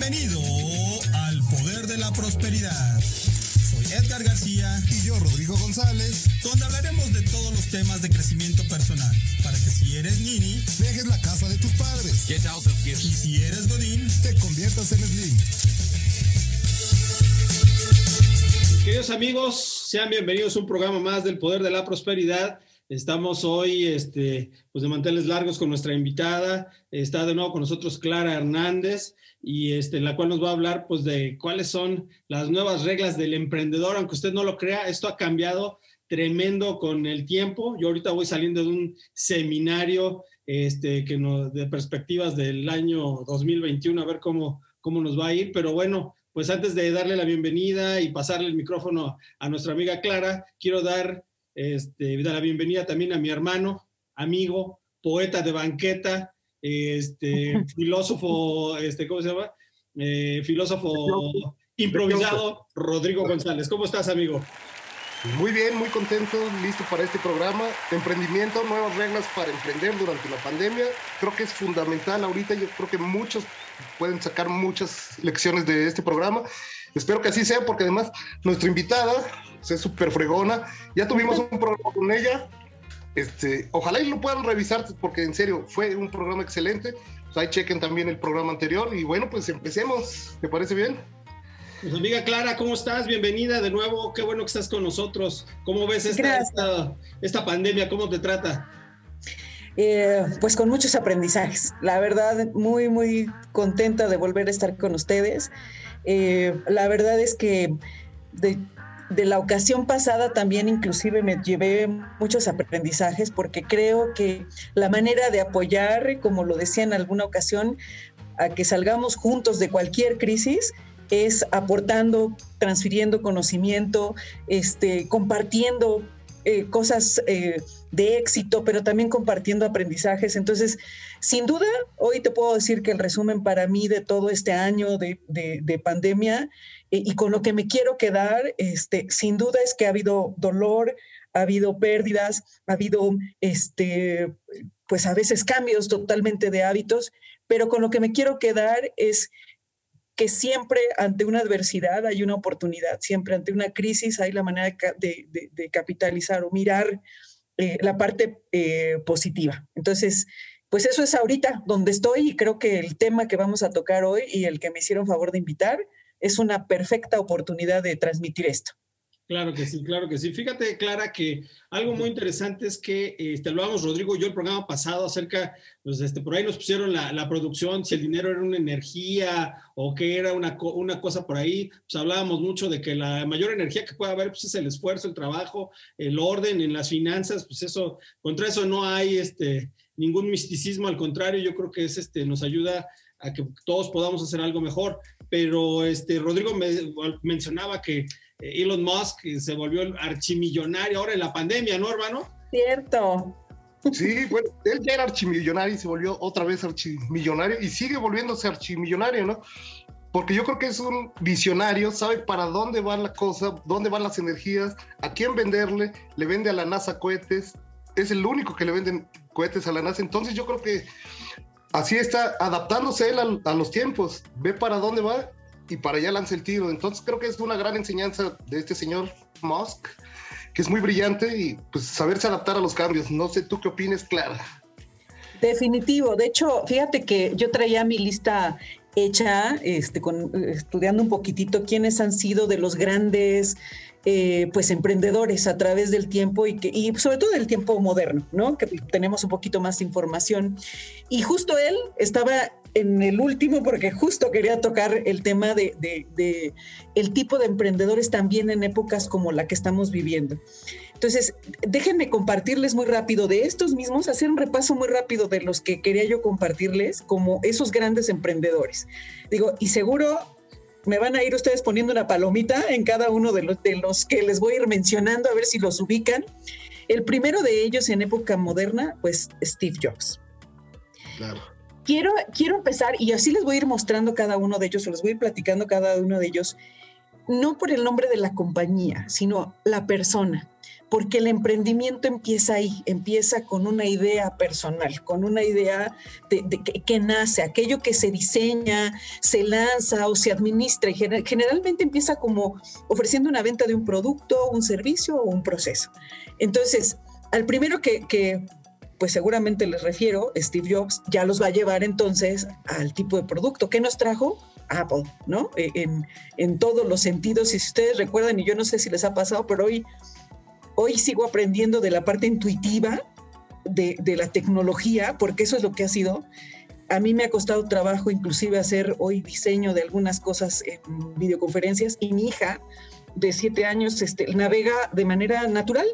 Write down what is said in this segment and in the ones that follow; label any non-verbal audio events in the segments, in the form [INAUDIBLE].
Bienvenido al Poder de la Prosperidad. Soy Edgar García y yo Rodrigo González, donde hablaremos de todos los temas de crecimiento personal, para que si eres nini, dejes la casa de tus padres. Y si eres godín, te conviertas en slim. Queridos amigos, sean bienvenidos a un programa más del Poder de la Prosperidad. Estamos hoy este, pues de manteles largos con nuestra invitada. Está de nuevo con nosotros Clara Hernández y este, la cual nos va a hablar pues de cuáles son las nuevas reglas del emprendedor. Aunque usted no lo crea, esto ha cambiado tremendo con el tiempo. Yo ahorita voy saliendo de un seminario este, que de perspectivas del año 2021 a ver cómo, cómo nos va a ir. Pero bueno, pues antes de darle la bienvenida y pasarle el micrófono a nuestra amiga Clara, quiero dar este, la bienvenida también a mi hermano, amigo, poeta de banqueta, este, [LAUGHS] filósofo, este, ¿cómo se llama? Eh, filósofo improvisado, Rodrigo González. ¿Cómo estás, amigo? Muy bien, muy contento, listo para este programa. Emprendimiento, nuevas reglas para emprender durante la pandemia. Creo que es fundamental ahorita. Yo creo que muchos pueden sacar muchas lecciones de este programa. Espero que así sea, porque además nuestra invitada es súper fregona. Ya tuvimos un programa con ella. Este, ojalá y lo puedan revisar, porque en serio, fue un programa excelente. Pues ahí chequen también el programa anterior. Y bueno, pues empecemos. ¿Te parece bien? Pues amiga Clara, ¿cómo estás? Bienvenida de nuevo. Qué bueno que estás con nosotros. ¿Cómo ves esta, esta, pandemia? ¿Cómo te trata? Eh, pues con muchos aprendizajes. La verdad, muy, muy contenta de volver a estar con ustedes. Eh, la verdad es que de, la ocasión pasada también inclusive me llevé muchos aprendizajes porque creo que la manera de apoyar, como lo decía en alguna ocasión, a que salgamos juntos de cualquier crisis, es aportando, transfiriendo conocimiento, este, compartiendo eh, cosas eh, de éxito, pero también compartiendo aprendizajes. Entonces, sin duda, hoy te puedo decir que el resumen para mí de todo este año de, pandemia eh, y con lo que me quiero quedar, este, sin duda es que ha habido dolor, ha habido pérdidas, ha habido, este, pues a veces cambios totalmente de hábitos, pero con lo que me quiero quedar es que siempre ante una adversidad hay una oportunidad, siempre ante una crisis hay la manera de, capitalizar o mirar eh, la parte eh, positiva. Entonces, pues eso es ahorita donde estoy y creo que el tema que vamos a tocar hoy y el que me hicieron favor de invitar es una perfecta oportunidad de transmitir esto. Claro que sí, claro que sí. Fíjate, Clara, que algo muy interesante es que, este, lo hablamos Rodrigo yo el programa pasado acerca, pues este, por ahí nos pusieron la, producción, si el dinero era una energía o que era una, una cosa por ahí, pues hablábamos mucho de que la mayor energía que puede haber pues, es el esfuerzo, el trabajo, el orden en las finanzas, pues eso, contra eso no hay este, ningún misticismo, al contrario, yo creo que es, este, nos ayuda a que todos podamos hacer algo mejor. Pero este, Rodrigo me, mencionaba que Elon Musk se volvió el archimillonario ahora en la pandemia, ¿no, hermano? Cierto. Sí, bueno, él ya era archimillonario y se volvió otra vez archimillonario y sigue volviéndose archimillonario, ¿no? Porque yo creo que es un visionario, sabe para dónde va la cosa, dónde van las energías, a quién venderle, le vende a la NASA cohetes, es el único que le venden cohetes a la NASA, entonces yo creo que así está adaptándose él a, a los tiempos, ve para dónde va y para allá lanza el tiro. Entonces creo que es una gran enseñanza de este señor Musk, que es muy brillante y pues saberse adaptar a los cambios. No sé tú qué opinas, Clara. Definitivo. De hecho, fíjate que yo traía mi lista hecha, este, con, estudiando un poquitito quiénes han sido de los grandes eh, pues emprendedores a través del tiempo y, que, y sobre todo del tiempo moderno, ¿no? Que tenemos un poquito más de información. Y justo él estaba en el último porque justo quería tocar el tema de, el tipo de emprendedores también en épocas como la que estamos viviendo. Entonces, déjenme compartirles muy rápido de estos mismos, hacer un repaso muy rápido de los que quería yo compartirles como esos grandes emprendedores. Digo, y seguro me van a ir ustedes poniendo una palomita en cada uno de los, de los que les voy a ir mencionando, a ver si los ubican. El primero de ellos en época moderna, pues Steve Jobs. Claro quiero, quiero empezar, y así les voy a ir mostrando cada uno de ellos, o les voy a ir platicando cada uno de ellos, no por el nombre de la compañía, sino la persona. porque el emprendimiento empieza ahí, empieza con una idea personal, con una idea de, que, nace, aquello que se diseña, se lanza o se administra y generalmente empieza como ofreciendo una venta de un producto, un servicio o un proceso. Entonces, al primero que pues seguramente les refiero, Steve Jobs ya los va a llevar entonces al tipo de producto. ¿Qué nos trajo? Apple, ¿no? E, en, en todos los sentidos. Y si ustedes recuerdan, y yo no sé si les ha pasado, pero hoy hoy sigo aprendiendo de la parte intuitiva de, la tecnología, porque eso es lo que ha sido. A mí me ha costado trabajo inclusive hacer hoy diseño de algunas cosas en videoconferencias y mi hija de siete años este, navega de manera natural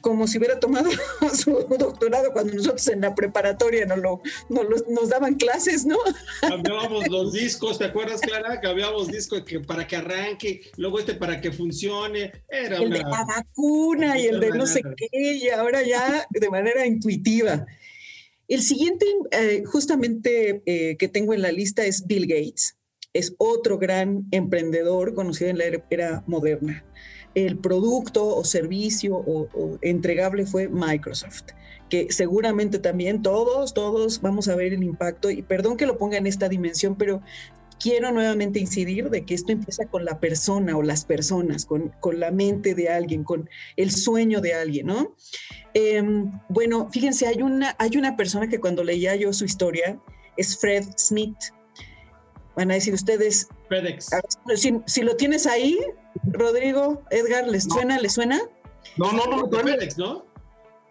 como si hubiera tomado [LAUGHS] su doctorado cuando nosotros en la preparatoria nos, lo, nos, daban clases, ¿no? Cambiábamos los [LAUGHS] discos, ¿te acuerdas, Clara? Cambiábamos discos que para que arranque, luego este para que funcione. Era el de la vacuna y el de no sé qué, y ahora ya de manera intuitiva. El siguiente, eh, justamente, eh, que tengo en la lista es Bill Gates. Es otro gran emprendedor conocido en la era moderna el producto o servicio o, entregable fue Microsoft, que seguramente también todos, todos vamos a ver el impacto. Y perdón que lo ponga en esta dimensión, pero quiero nuevamente incidir de que esto empieza con la persona o las personas, con, con la mente de alguien, con el sueño de alguien, ¿no? Em, bueno, fíjense, hay una, hay una persona que cuando leía yo su historia, es Fred Smith. Van a decir ustedes, FedEx. si, si, lo tienes ahí, Rodrigo, Edgar, ¿les suena? ¿Les suena? No, no, no, no FedEx, ¿no?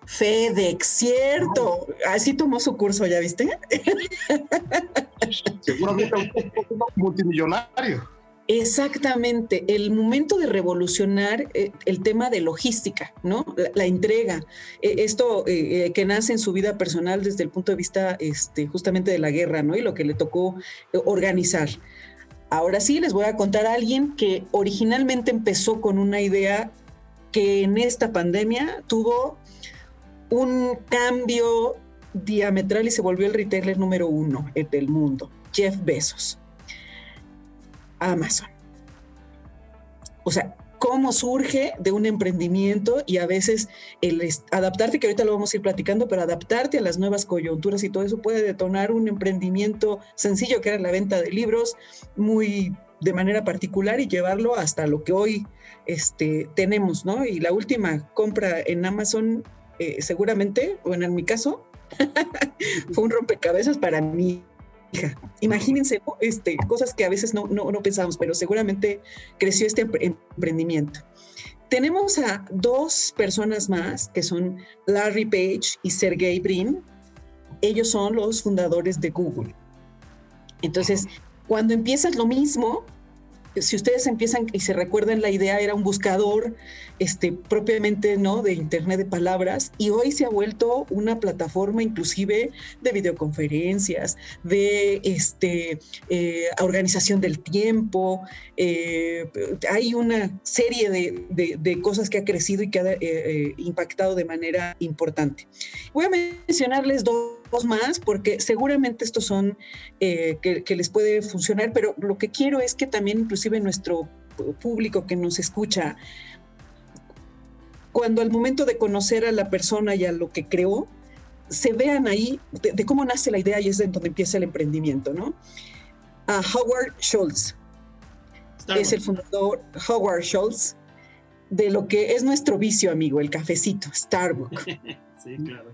FedEx, cierto. Así tomó su curso, ¿ya viste? [LAUGHS] Seguramente un multimillonario. Exactamente, el momento de revolucionar eh, el tema de logística, ¿no? La, entrega, eh, esto eh, que nace en su vida personal desde el punto de vista este, justamente de la guerra, ¿no? Y lo que le tocó organizar. Ahora sí, les voy a contar a alguien que originalmente empezó con una idea que en esta pandemia tuvo un cambio diametral y se volvió el retailer número uno del mundo, Jeff Bezos. Amazon. O sea, cómo surge de un emprendimiento y a veces el adaptarte, que ahorita lo vamos a ir platicando, pero adaptarte a las nuevas coyunturas y todo eso puede detonar un emprendimiento sencillo que era la venta de libros, muy de manera particular y llevarlo hasta lo que hoy este, tenemos, ¿no? Y la última compra en Amazon, eh, seguramente, bueno, en mi caso, [LAUGHS] fue un rompecabezas para mí Imagínense este, cosas que a veces no, no, no pensamos, pero seguramente creció este emprendimiento. Tenemos a dos personas más que son Larry Page y Sergey Brin. Ellos son los fundadores de Google. Entonces, cuando empiezas lo mismo, si ustedes empiezan y se recuerdan la idea era un buscador este propiamente no de internet de palabras y hoy se ha vuelto una plataforma inclusive de videoconferencias de este eh, organización del tiempo eh, hay una serie de, cosas que ha crecido y que ha eh, impactado de manera importante. Voy a mencionarles dos más porque seguramente estos son que, que les puede funcionar pero lo que quiero es que también inclusive nuestro público que nos escucha, cuando al momento de conocer a la persona y a lo que creó, se vean ahí de, cómo nace la idea y es en donde empieza el emprendimiento, ¿no? A Howard Schultz es el fundador Howard Schultz de lo que es nuestro vicio, amigo, el cafecito, Starbucks. [LAUGHS] sí, claro.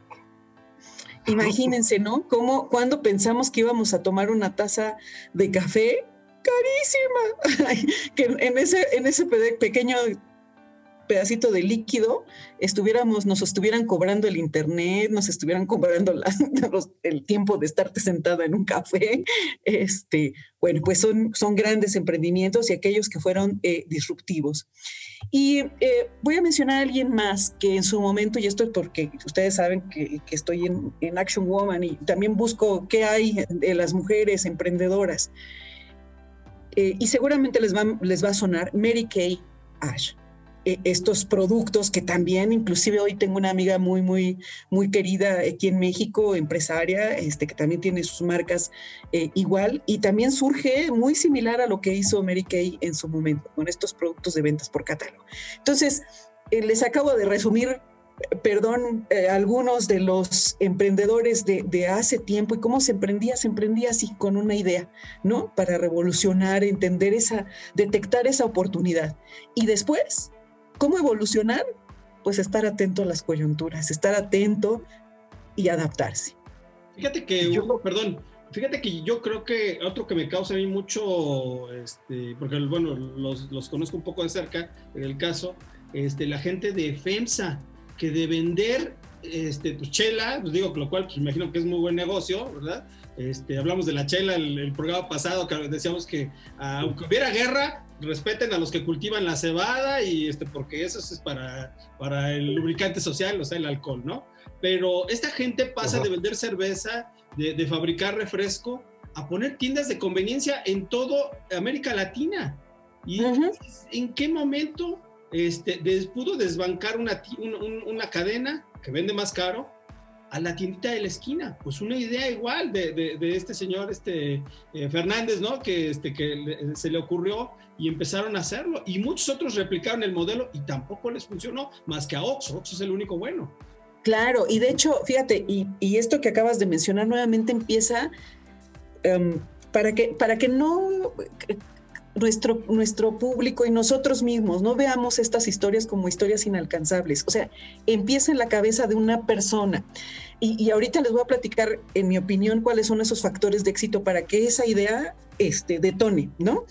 Imagínense, ¿no? Cómo cuando pensamos que íbamos a tomar una taza de café, carísima, [LAUGHS] que en ese, en ese pequeño pedacito de líquido estuviéramos, nos estuvieran cobrando el internet, nos estuvieran cobrando [LAUGHS] el tiempo de estarte sentada en un café. Este, bueno, pues son, son grandes emprendimientos y aquellos que fueron eh, disruptivos. Y eh, voy a mencionar a alguien más que en su momento, y esto es porque ustedes saben que, estoy en, en, Action Woman y también busco qué hay de las mujeres emprendedoras. Eh, y seguramente les va, les va a sonar Mary Kay Ash. E, estos productos que también, inclusive hoy tengo una amiga muy, muy, muy querida aquí en México, empresaria, este, que también tiene sus marcas eh, igual y también surge muy similar a lo que hizo Mary Kay en su momento con estos productos de ventas por catálogo. Entonces, eh, les acabo de resumir perdón, eh, algunos de los emprendedores de, hace tiempo y cómo se emprendía, se emprendía así con una idea, ¿no? Para revolucionar, entender esa, detectar esa oportunidad. Y después, ¿cómo evolucionar? Pues estar atento a las coyunturas, estar atento y adaptarse. Fíjate que, yo, perdón, fíjate que yo creo que otro que me causa a mí mucho, este, porque bueno, los, los conozco un poco de cerca, en el caso, este, la gente de FEMSA, que de vender este, pues, chela, pues digo, lo cual pues, imagino que es muy buen negocio, ¿verdad? Este, hablamos de la chela el, el programa pasado, que decíamos que aunque hubiera guerra, respeten a los que cultivan la cebada y este, porque eso es para, para el lubricante social, o sea, el alcohol, ¿no? Pero esta gente pasa de vender cerveza, de, de, fabricar refresco, a poner tiendas de conveniencia en todo América Latina. ¿Y en qué momento este, pudo desbancar una, una cadena que vende más caro a la tiendita de la esquina. Pues una idea igual de, de, este señor este, eh, Fernández, ¿no? Que, este, que se le ocurrió y empezaron a hacerlo. Y muchos otros replicaron el modelo y tampoco les funcionó, más que a Oxxo. Oxxo es el único bueno. Claro, y de hecho, fíjate, y, esto que acabas de mencionar nuevamente empieza um, para, que, para que no nuestro, nuestro público y nosotros mismos no veamos estas historias como historias inalcanzables. O sea, empieza en la cabeza de una persona. Y, ahorita les voy a platicar, en mi opinión, cuáles son esos factores de éxito para que esa idea este, detone, ¿no?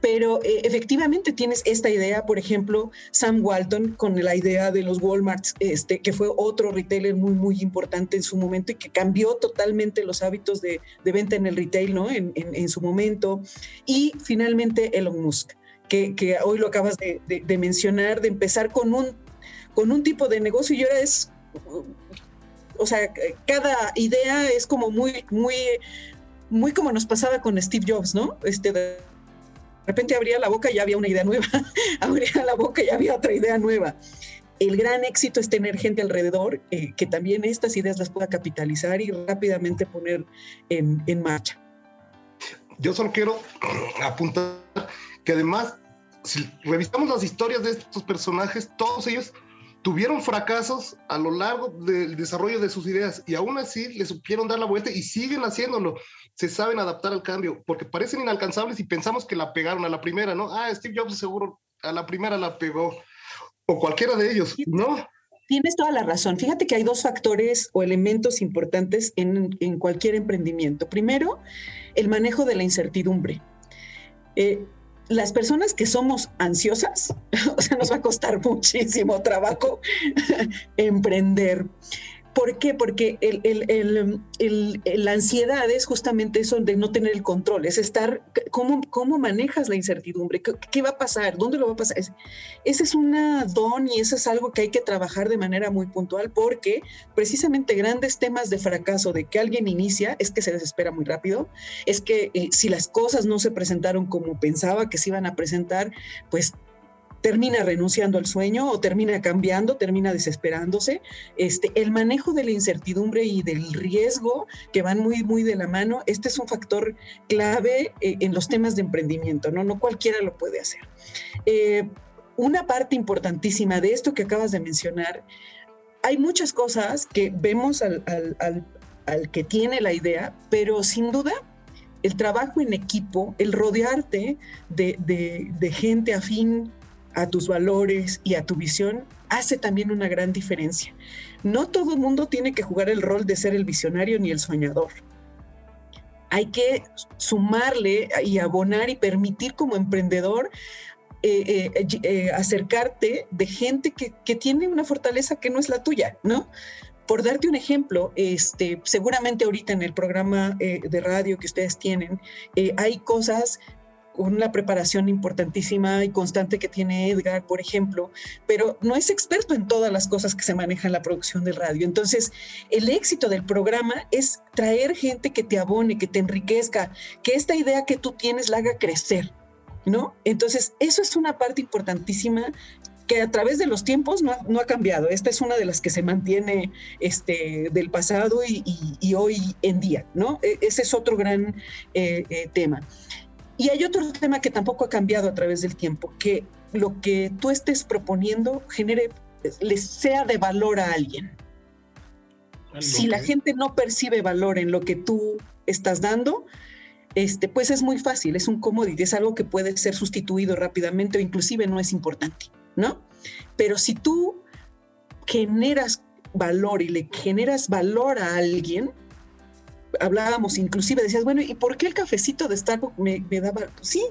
Pero eh, efectivamente tienes esta idea, por ejemplo, Sam Walton con la idea de los Walmarts, este, que fue otro retailer muy, muy importante en su momento y que cambió totalmente los hábitos de, venta en el retail, ¿no? En, su momento. Y finalmente Elon Musk, que, hoy lo acabas de, de, mencionar, de empezar con un, con un tipo de negocio y ahora es o sea, cada idea es como muy, muy, muy como nos pasaba con Steve Jobs, ¿no? Este, de repente abría la boca y ya había una idea nueva, [LAUGHS] abría la boca y ya había otra idea nueva. El gran éxito es tener gente alrededor eh, que también estas ideas las pueda capitalizar y rápidamente poner en, en marcha. Yo solo quiero apuntar que además, si revisamos las historias de estos personajes, todos ellos tuvieron fracasos a lo largo del desarrollo de sus ideas y aún así le supieron dar la vuelta y siguen haciéndolo. Se saben adaptar al cambio porque parecen inalcanzables y pensamos que la pegaron a la primera, ¿no? Ah, Steve Jobs seguro a la primera la pegó o cualquiera de ellos, ¿no? Tienes toda la razón. Fíjate que hay dos factores o elementos importantes en, en cualquier emprendimiento. Primero, el manejo de la incertidumbre. Eh, las personas que somos ansiosas, [LAUGHS] o sea, nos va a costar muchísimo trabajo [LAUGHS] emprender. ¿Por qué? Porque la ansiedad es justamente eso de no tener el control, es estar, ¿cómo, cómo manejas la incertidumbre? ¿Qué, va a pasar? ¿Dónde lo va a pasar? ese es una don y eso es algo que hay que trabajar de manera muy puntual porque precisamente grandes temas de fracaso de que alguien inicia es que se desespera muy rápido, es que eh, si las cosas no se presentaron como pensaba que se iban a presentar, pues termina renunciando al sueño o termina cambiando, termina desesperándose. Este, el manejo de la incertidumbre y del riesgo que van muy, muy de la mano, este es un factor clave eh, en los temas de emprendimiento, ¿no? No cualquiera lo puede hacer. Eh, una parte importantísima de esto que acabas de mencionar, hay muchas cosas que vemos al, que tiene la idea, pero sin duda el trabajo en equipo, el rodearte de, de gente afín a tus valores y a tu visión, hace también una gran diferencia. No todo el mundo tiene que jugar el rol de ser el visionario ni el soñador. Hay que sumarle y abonar y permitir como emprendedor eh, eh, eh, acercarte de gente que, que, tiene una fortaleza que no es la tuya, ¿no? Por darte un ejemplo, este, seguramente ahorita en el programa de radio que ustedes tienen, hay cosas una preparación importantísima y constante que tiene Edgar, por ejemplo, pero no es experto en todas las cosas que se manejan en la producción de radio. Entonces, el éxito del programa es traer gente que te abone, que te enriquezca, que esta idea que tú tienes la haga crecer, ¿no? Entonces, eso es una parte importantísima que a través de los tiempos no, ha cambiado. Esta es una de las que se mantiene este, del pasado y, hoy en día, ¿no? E, ese es otro gran eh, eh, tema. Y hay otro tema que tampoco ha cambiado a través del tiempo, que lo que tú estés proponiendo genere, les sea de valor a alguien. Si la gente no percibe valor en lo que tú estás dando, este, pues es muy fácil, es un commodity, es algo que puede ser sustituido rápidamente o inclusive no es importante, ¿no? Pero si tú generas valor y le generas valor a alguien, hablábamos inclusive, decías, bueno, ¿y por qué el cafecito de Starbucks me, me daba? Sí,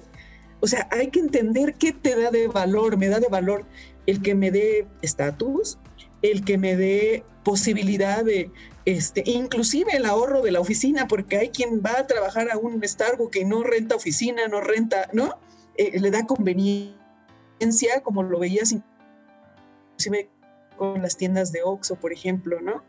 o sea, hay que entender qué te da de valor, me da de valor el que me dé estatus, el que me dé posibilidad de, este, inclusive el ahorro de la oficina, porque hay quien va a trabajar a un Starbucks que no renta oficina, no renta, ¿no? Eh, le da conveniencia, como lo veías inclusive con las tiendas de Oxxo, por ejemplo, ¿no?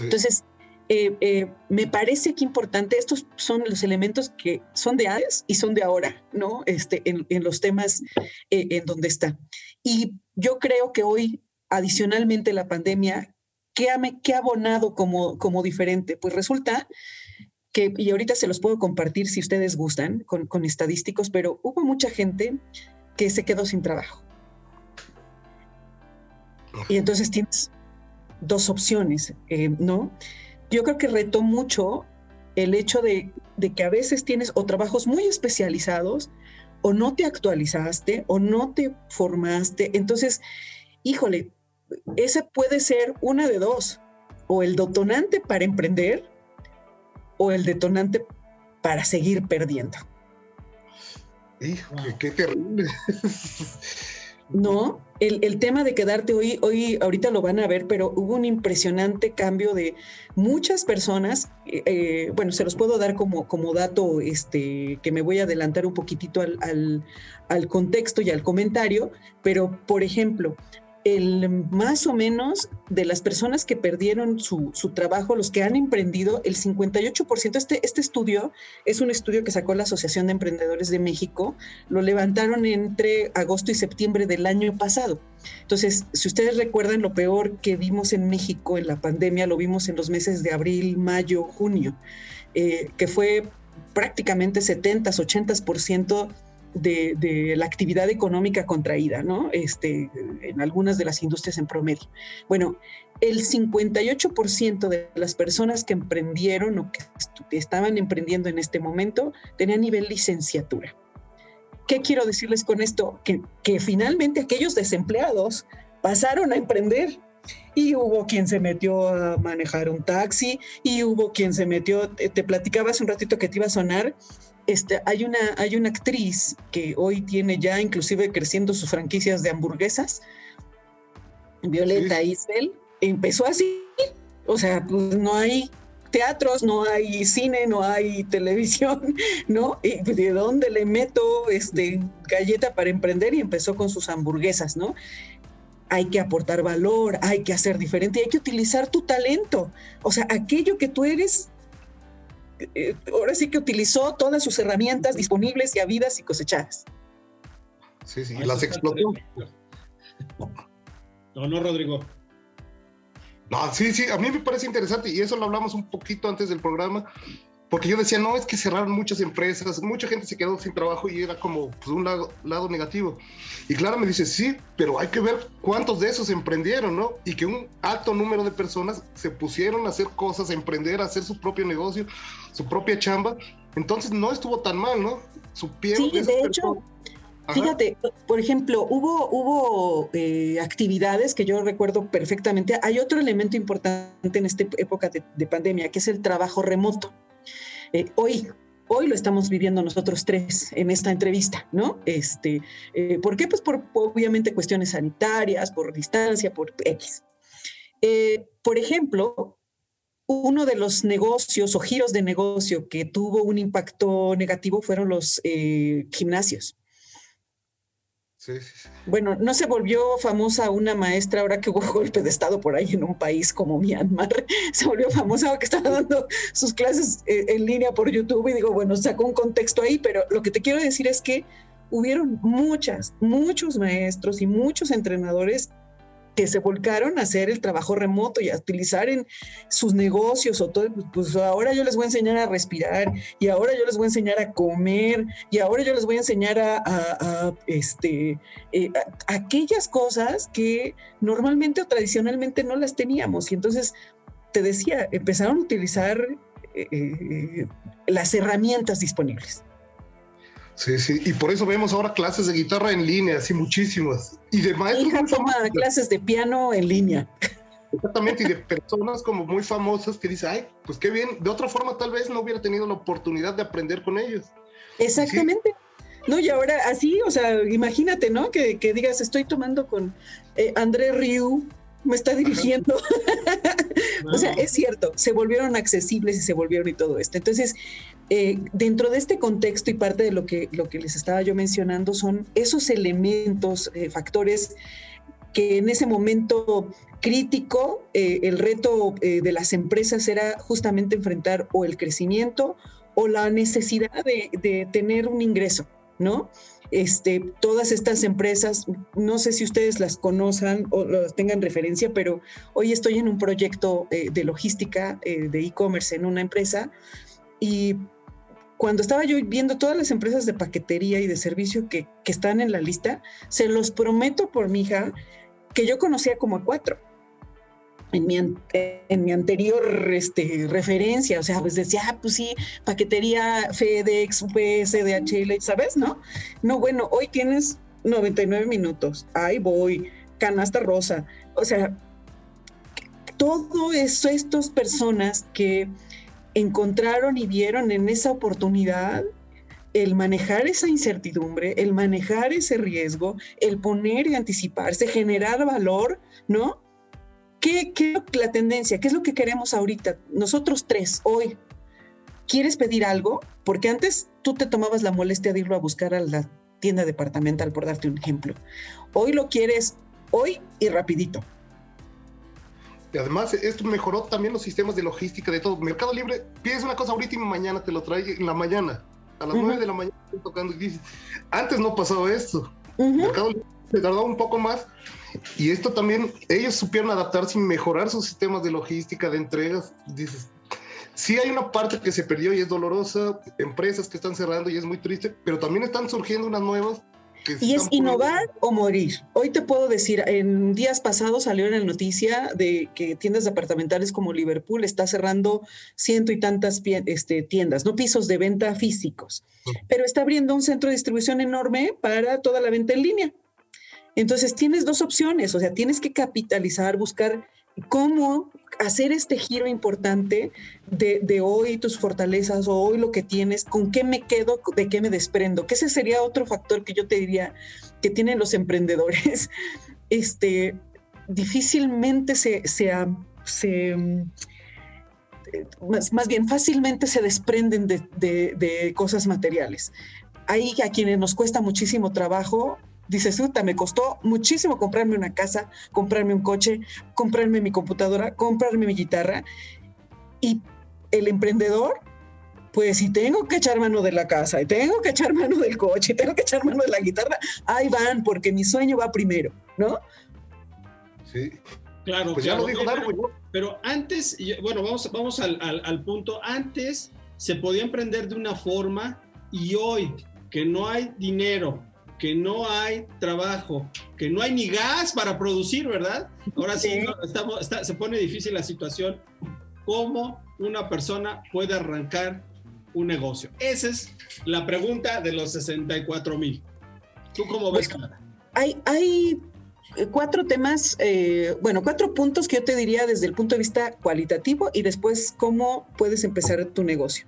Entonces, eh, eh, me parece que importante, estos son los elementos que son de antes y son de ahora, ¿no? Este, en, los temas en donde está. Y yo creo que hoy, adicionalmente, la pandemia, ¿qué ha, qué abonado como, como diferente? Pues resulta que, y ahorita se los puedo compartir si ustedes gustan, con, con estadísticos, pero hubo mucha gente que se quedó sin trabajo. Y entonces tienes dos opciones, eh, ¿no? Yo creo que retó mucho el hecho de, de, que a veces tienes o trabajos muy especializados o no te actualizaste o no te formaste. Entonces, híjole, esa puede ser una de dos, o el detonante para emprender o el detonante para seguir perdiendo. Híjole, qué terrible. No, el, tema de quedarte hoy, hoy, ahorita lo van a ver, pero hubo un impresionante cambio de muchas personas. Eh, eh, bueno, se los puedo dar como, como dato, este, que me voy a adelantar un poquitito al, al contexto y al comentario, pero por ejemplo, el más o menos de las personas que perdieron su, trabajo, los que han emprendido, el 58%, este, este estudio es un estudio que sacó la Asociación de Emprendedores de México, lo levantaron entre agosto y septiembre del año pasado. Entonces, si ustedes recuerdan lo peor que vimos en México en la pandemia, lo vimos en los meses de abril, mayo, junio, eh, que fue prácticamente 70, 80% de, la actividad económica contraída, ¿no? Este, en algunas de las industrias en promedio. Bueno, el 58% de las personas que emprendieron o que estaban emprendiendo en este momento tenían nivel licenciatura. ¿Qué quiero decirles con esto? Que, finalmente aquellos desempleados pasaron a emprender y hubo quien se metió a manejar un taxi y hubo quien se metió, te, te platicaba hace un ratito que te iba a sonar este, hay, una, hay una actriz que hoy tiene ya inclusive creciendo sus franquicias de hamburguesas, Violeta Isbel, empezó así, o sea, pues no hay teatros, no hay cine, no hay [LAUGHS] televisión, ¿no? ¿Y ¿De dónde le meto este, galleta para emprender? Y empezó con sus hamburguesas, ¿no? Hay que aportar valor, hay que hacer diferente, hay que utilizar tu talento. O sea, aquello que tú eres, eh, ahora sí que utilizó todas sus herramientas disponibles y habidas y cosechadas. Sí, sí, las explotó. No, no, Rodrigo. No, sí, sí, a mí me parece interesante y eso lo hablamos un poquito antes del programa, porque yo decía, no, es que cerraron muchas empresas, mucha gente se quedó sin trabajo y era como pues, un lado, lado negativo. Y Clara me dice, sí, pero hay que ver cuántos de esos emprendieron, ¿no? Y que un alto número de personas se pusieron a hacer cosas, a emprender, a hacer su propio negocio, su propia chamba. Entonces no estuvo tan mal, ¿no? Supieron sí, de hecho. Fíjate, por ejemplo, hubo, hubo eh, actividades que yo recuerdo perfectamente. Hay otro elemento importante en esta época de pandemia, que es el trabajo remoto. Eh, hoy, hoy lo estamos viviendo nosotros tres en esta entrevista, ¿no? Este, eh, ¿Por qué? Pues por obviamente cuestiones sanitarias, por distancia, por X. Eh, por ejemplo, uno de los negocios o giros de negocio que tuvo un impacto negativo fueron los gimnasios. Bueno, no se volvió famosa una maestra ahora que hubo golpe de Estado por ahí en un país como Myanmar. [LAUGHS] Se volvió famosa que estaba dando sus clases eh, en línea por YouTube y digo, bueno, sacó un contexto ahí, pero lo que te quiero decir es que hubieron muchas, muchos maestros y muchos entrenadores que se volcaron a hacer el trabajo remoto y a utilizar en sus negocios o todo, pues ahora yo les voy a enseñar a respirar y ahora yo les voy a enseñar a comer y ahora yo les voy a enseñar a, este, eh, aquellas cosas que normalmente o tradicionalmente no las teníamos. Y entonces, te decía, empezaron a utilizar eh, eh, las herramientas disponibles. Sí, sí, y por eso vemos ahora clases de guitarra en línea, así muchísimas. Y de maestros. hija toma clases de piano en línea. Exactamente, y de [LAUGHS] personas como muy famosas que dicen, ay, pues qué bien, de otra forma tal vez no hubiera tenido la oportunidad de aprender con ellos. Exactamente. No, y ahora así, o sea, imagínate, ¿no? Que, digas, estoy tomando con eh, André Riu, me está dirigiendo. [LAUGHS] o sea, es cierto, se volvieron accesibles y se volvieron y todo esto. Entonces, eh, dentro de este contexto y parte de lo que, lo que les estaba yo mencionando son esos elementos, eh, factores que en ese momento crítico, eh, el reto de las empresas era justamente enfrentar o el crecimiento o la necesidad de, de tener un ingreso, ¿no? Este, todas estas empresas, no sé si ustedes las conozcan o las tengan referencia, pero hoy estoy en un proyecto de logística de e-commerce en una empresa y cuando estaba yo viendo todas las empresas de paquetería y de servicio que, están en la lista, se los prometo por mi hija que yo conocía como a cuatro. En mi, en mi anterior este, referencia, o sea, pues decía, ah, pues sí, paquetería FedEx, UPS, DHL, ¿sabes? ¿No? No, bueno, hoy tienes 99 minutos, ahí voy, canasta rosa, o sea, todo eso, estas personas que encontraron y vieron en esa oportunidad el manejar esa incertidumbre, el manejar ese riesgo, el poner y anticiparse, generar valor, ¿no? ¿Qué, es la tendencia? ¿Qué es lo que queremos ahorita? Nosotros tres, hoy. ¿Quieres pedir algo? Porque antes tú te tomabas la molestia de irlo a buscar a la tienda departamental, por darte un ejemplo. Hoy lo quieres hoy y rapidito. Y además, esto mejoró también los sistemas de logística de todo. Mercado Libre, pides una cosa ahorita y mañana te lo trae en la mañana. A las nueve de la mañana estoy tocando y dices, antes no pasaba esto. Mercado Libre se tardó un poco más. Y esto también, ellos supieron adaptarse y mejorar sus sistemas de logística, de entregas. Dices, sí hay una parte que se perdió y es dolorosa, empresas que están cerrando y es muy triste, pero también están surgiendo unas nuevas y es innovar o morir. Hoy te puedo decir, en días pasados salió en la noticia de que tiendas departamentales como Liverpool está cerrando ciento y tantas este, tiendas, no pisos de venta físicos, pero está abriendo un centro de distribución enorme para toda la venta en línea. Entonces tienes dos opciones, o sea, tienes que capitalizar, buscar cómo hacer este giro importante de, hoy tus fortalezas o hoy lo que tienes, con qué me quedo, de qué me desprendo, que ese sería otro factor que yo te diría que tienen los emprendedores. [LAUGHS] Este, difícilmente se, se, más, bien fácilmente se desprenden de, de cosas materiales. Hay a quienes nos cuesta muchísimo trabajo dices, me costó muchísimo comprarme una casa, comprarme un coche, comprarme mi computadora, comprarme mi guitarra. Y el emprendedor, pues si tengo que echar mano de la casa, y tengo que echar mano del coche, y tengo que echar mano de la guitarra, ahí van, porque mi sueño va primero, ¿no? Sí. Claro, pues ya lo dijo Darwin, Pero antes, bueno, vamos, vamos al, al punto, antes se podía emprender de una forma y hoy que no hay dinero, que no hay trabajo, que no hay ni gas para producir, ¿verdad? Ahora sí, se pone difícil la situación. ¿Cómo una persona puede arrancar un negocio? Esa es la pregunta de los 64 mil. ¿Tú cómo ves? Pues, hay, hay cuatro temas, eh, bueno, cuatro puntos que yo te diría desde el punto de vista cualitativo y después cómo puedes empezar tu negocio.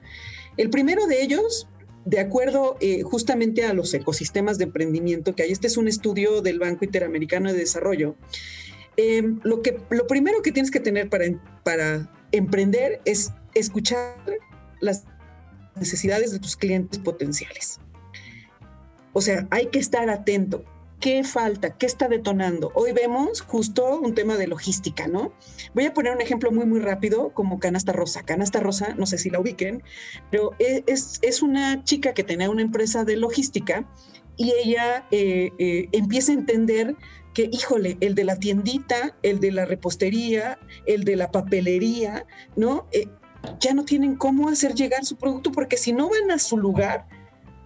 El primero de ellos de acuerdo eh, justamente a los ecosistemas de emprendimiento que hay, este es un estudio del Banco Interamericano de Desarrollo, em, lo, que, lo primero que tienes que tener para, para emprender es escuchar las necesidades de tus clientes potenciales. O sea, hay que estar atento. ¿Qué falta? ¿Qué está detonando? Hoy vemos justo un tema de logística, ¿no? Voy a poner un ejemplo muy, muy rápido como Canasta Rosa. Canasta Rosa, no sé si la ubiquen, pero e, es, es una chica que tenía una empresa de logística y ella eh, eh, empieza a entender que, híjole, el de la tiendita, el de la repostería, el de la papelería, ¿no? Eh, ya no tienen cómo hacer llegar su producto porque si no van a su lugar,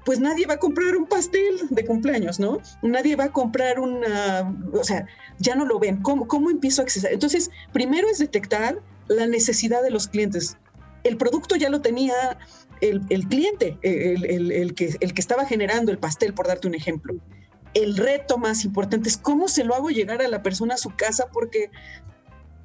pues nadie va a comprar un pastel de cumpleaños, ¿no? Nadie va a comprar una, o sea, ya no lo ven. ¿Cómo, cómo empiezo a acceder? Entonces, primero es detectar la necesidad de los clientes. El producto ya lo tenía el, cliente, el, que, el que estaba generando el pastel, por darte un ejemplo. El reto más importante es cómo se lo hago llegar a la persona a su casa porque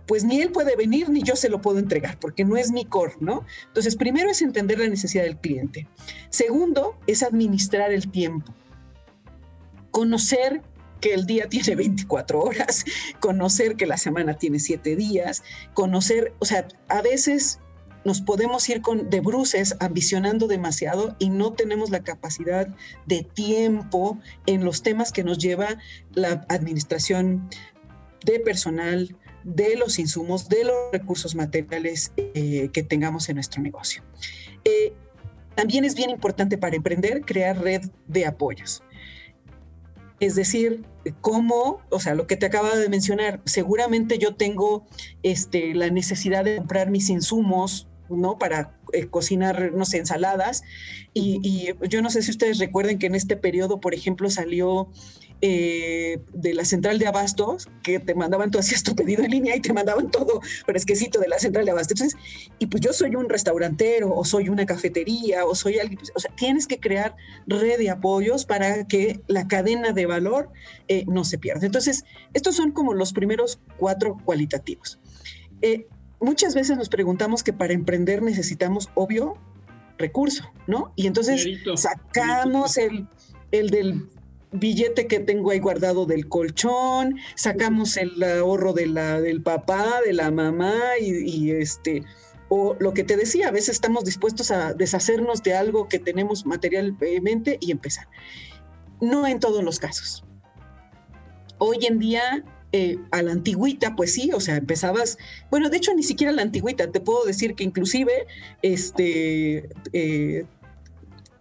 pues ni él puede venir ni yo se lo puedo entregar porque no es mi core, ¿no? Entonces, primero es entender la necesidad del cliente. Segundo, es administrar el tiempo. Conocer que el día tiene 24 horas, conocer que la semana tiene 7 días, conocer, o sea, a veces nos podemos ir con de bruces ambicionando demasiado y no tenemos la capacidad de tiempo en los temas que nos lleva la administración de personal, de los insumos, de los recursos materiales eh, que tengamos en nuestro negocio. Eh, también es bien importante para emprender crear red de apoyos. Es decir, cómo, o sea, lo que te acaba de mencionar, seguramente yo tengo este, la necesidad de comprar mis insumos, ¿no? Para eh, cocinar, no ensaladas. Y, y, yo no sé si ustedes recuerden que en este periodo, por ejemplo, salió eh, de la central de abastos, que te mandaban, tú hacías tu pedido en línea y te mandaban todo fresquecito de la central de abastos. Entonces, y pues yo soy un restaurantero o soy una cafetería o soy alguien, o sea, tienes que crear red de apoyos para que la cadena de valor eh, no se pierda. Entonces, estos son como los primeros cuatro cualitativos. Eh, muchas veces nos preguntamos que para emprender necesitamos, obvio, recurso, ¿no? Y entonces sacamos el, el del billete que tengo ahí guardado del colchón, sacamos el ahorro de la, del papá, de la mamá y, este, o lo que te decía, a veces estamos dispuestos a deshacernos de algo que tenemos materialmente y empezar. No en todos los casos. Hoy en día, eh, a la antigüita, pues sí, o sea, empezabas, bueno, de hecho ni siquiera a la antigüita, te puedo decir que inclusive, este, eh,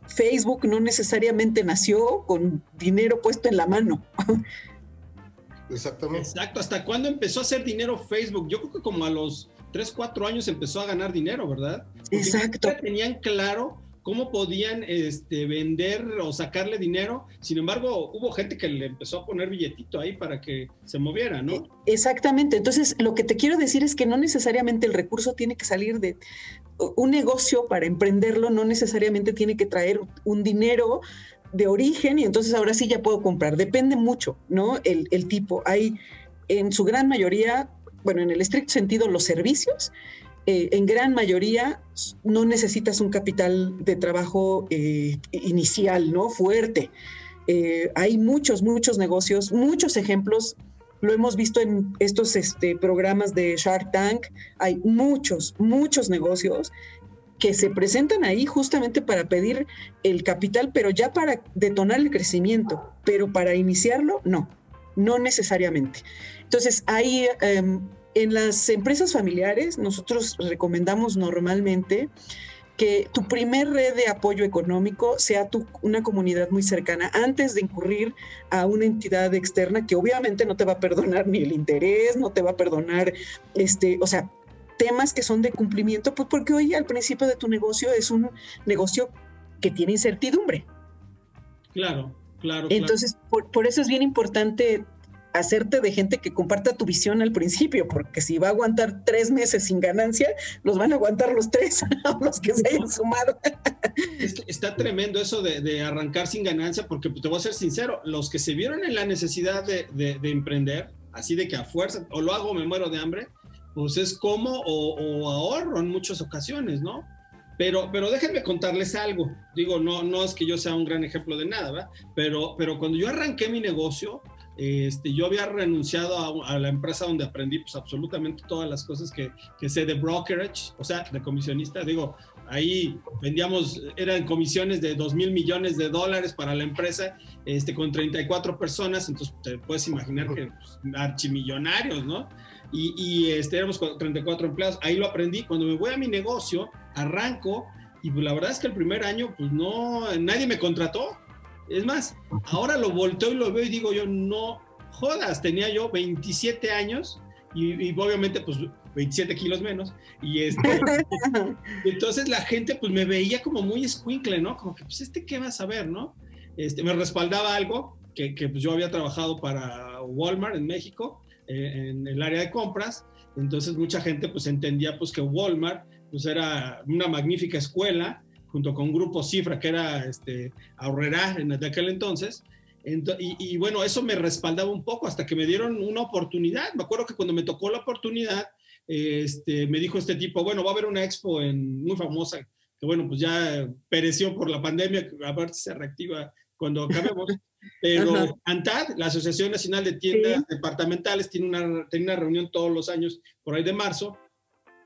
Facebook no necesariamente nació con dinero puesto en la mano. Exactamente. Exacto. ¿Hasta cuándo empezó a hacer dinero Facebook? Yo creo que como a los 3, 4 años empezó a ganar dinero, ¿verdad? Exacto. Tenían claro cómo podían este, vender o sacarle dinero. Sin embargo, hubo gente que le empezó a poner billetito ahí para que se moviera, ¿no? Exactamente. Entonces, lo que te quiero decir es que no necesariamente el recurso tiene que salir de un negocio para emprenderlo, no necesariamente tiene que traer un dinero de origen y entonces ahora sí ya puedo comprar. Depende mucho, ¿no? El, el tipo. Hay en su gran mayoría, bueno, en el estricto sentido, los servicios eh, en gran mayoría no necesitas un capital de trabajo eh, inicial, ¿no? Fuerte. Eh, hay muchos, muchos negocios, muchos ejemplos. Lo hemos visto en estos este, programas de Shark Tank. Hay muchos, muchos negocios que se presentan ahí justamente para pedir el capital, pero ya para detonar el crecimiento, pero para iniciarlo, no, no necesariamente. Entonces, hay em, en las empresas familiares, nosotros recomendamos normalmente que tu primer red de apoyo económico sea tu, una comunidad muy cercana antes de incurrir a una entidad externa que obviamente no te va a perdonar ni el interés, no te va a perdonar, este, o sea, temas que son de cumplimiento, pues porque hoy al principio de tu negocio es un negocio que tiene incertidumbre. Claro, claro. Entonces, Por, por, eso es bien importante hacerte de gente que comparta tu visión al principio, porque si va a aguantar tres meses sin ganancia, los van a aguantar los tres, [LAUGHS] los que se hayan sumado. Está tremendo eso de, arrancar sin ganancia, porque te voy a ser sincero, los que se vieron en la necesidad de, emprender, así de que a fuerza, o lo hago me muero de hambre, pues es como o, ahorro en muchas ocasiones, ¿no? Pero, pero déjenme contarles algo. Digo, no, no es que yo sea un gran ejemplo de nada, ¿verdad? Pero, pero cuando yo arranqué mi negocio, este, yo había renunciado a, la empresa donde aprendí pues, absolutamente todas las cosas que, que, sé de brokerage, o sea, de comisionista. Digo, ahí vendíamos, eran comisiones de 2 mil millones de dólares para la empresa, este, con 34 personas, entonces te puedes imaginar que pues, archimillonarios, ¿no? Y, y este, éramos 34 empleados, ahí lo aprendí. Cuando me voy a mi negocio, arranco, y pues, la verdad es que el primer año, pues no, nadie me contrató es más, ahora lo volteo y lo veo y digo yo, no, jodas, tenía yo 27 años y, obviamente pues 27 kilos menos. Y este, [LAUGHS] entonces la gente pues me veía como muy escuincle, ¿no? Como que pues este qué va a saber, ¿no? Este, me respaldaba algo que, que pues, yo había trabajado para Walmart en México, eh, en el área de compras. Entonces mucha gente pues entendía pues que Walmart pues era una magnífica escuela junto con Grupo Cifra que era este, Ahorrera en aquel entonces y, bueno, eso me respaldaba un poco hasta que me dieron una oportunidad. Me acuerdo que cuando me tocó la oportunidad, este, me dijo este tipo, bueno, va a haber una expo en, muy famosa, que bueno, pues ya pereció por la pandemia, a ver si se reactiva cuando acabemos. [LAUGHS] Pero ANTAD, la Asociación Nacional de Tiendas Departamentales, tiene una, tiene una reunión todos los años por ahí de marzo.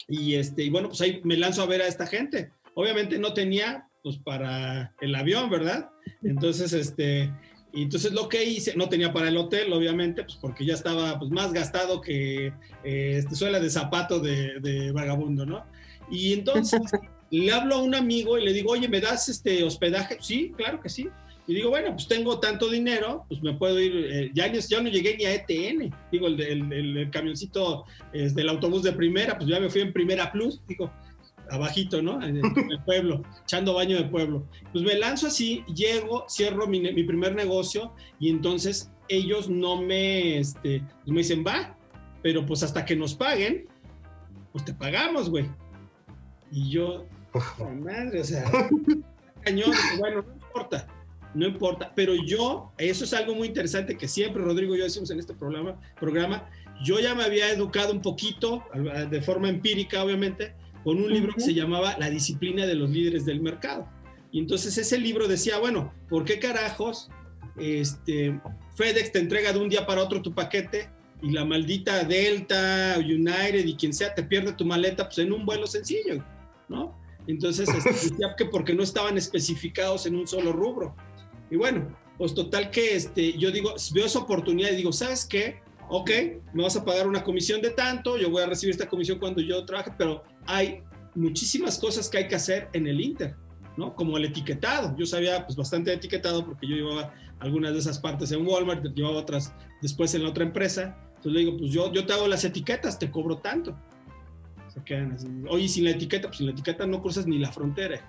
Y, este, y bueno, pues ahí me lanzo a ver a esta gente. Obviamente no tenía pues para el avión, ¿verdad? Entonces, este, y entonces lo que hice, no tenía para el hotel, obviamente, pues porque ya estaba pues, más gastado que eh, este, suela de zapato de, vagabundo, ¿no? Y entonces [LAUGHS] le hablo a un amigo y le digo, oye, ¿me das este hospedaje? Sí, claro que sí. Y digo, bueno, pues tengo tanto dinero, pues me puedo ir, eh, ya, ya, no llegué ni a ETN, digo, el, el, el camioncito es del autobús de primera, pues ya me fui en primera plus, digo, abajito, ¿no? En el, pueblo, echando baño de pueblo. Pues me lanzo así, llego, cierro mi, mi primer negocio y entonces ellos no me, este, pues me dicen, va, pero pues hasta que nos paguen, pues te pagamos, güey. Y yo, oh, madre, o sea, cañón, bueno, no importa, no importa, pero yo, eso es algo muy interesante que siempre Rodrigo y yo decimos en este programa, programa yo ya me había educado un poquito, de forma empírica, obviamente, con un libro que se llamaba La disciplina de los líderes del mercado. Y entonces ese libro decía, bueno, ¿por qué carajos este, FedEx te entrega de un día para otro tu paquete y la maldita Delta, United y quien sea te pierde tu maleta pues en un vuelo sencillo, ¿no? Entonces este, [LAUGHS] decía que porque no estaban especificados en un solo rubro. Y bueno, pues total que este, yo digo, veo esa oportunidad y digo, ¿sabes qué? ok, me vas a pagar una comisión de tanto, yo voy a recibir esta comisión cuando yo trabaje, pero hay muchísimas cosas que hay que hacer en el Inter, ¿no? Como el etiquetado. Yo sabía pues bastante etiquetado porque yo llevaba algunas de esas partes en Walmart, llevaba otras después en la otra empresa. Entonces le digo, pues yo, yo te hago las etiquetas, te cobro tanto. Se quedan así. Oye, sin la etiqueta, pues sin la etiqueta no cruzas ni la frontera.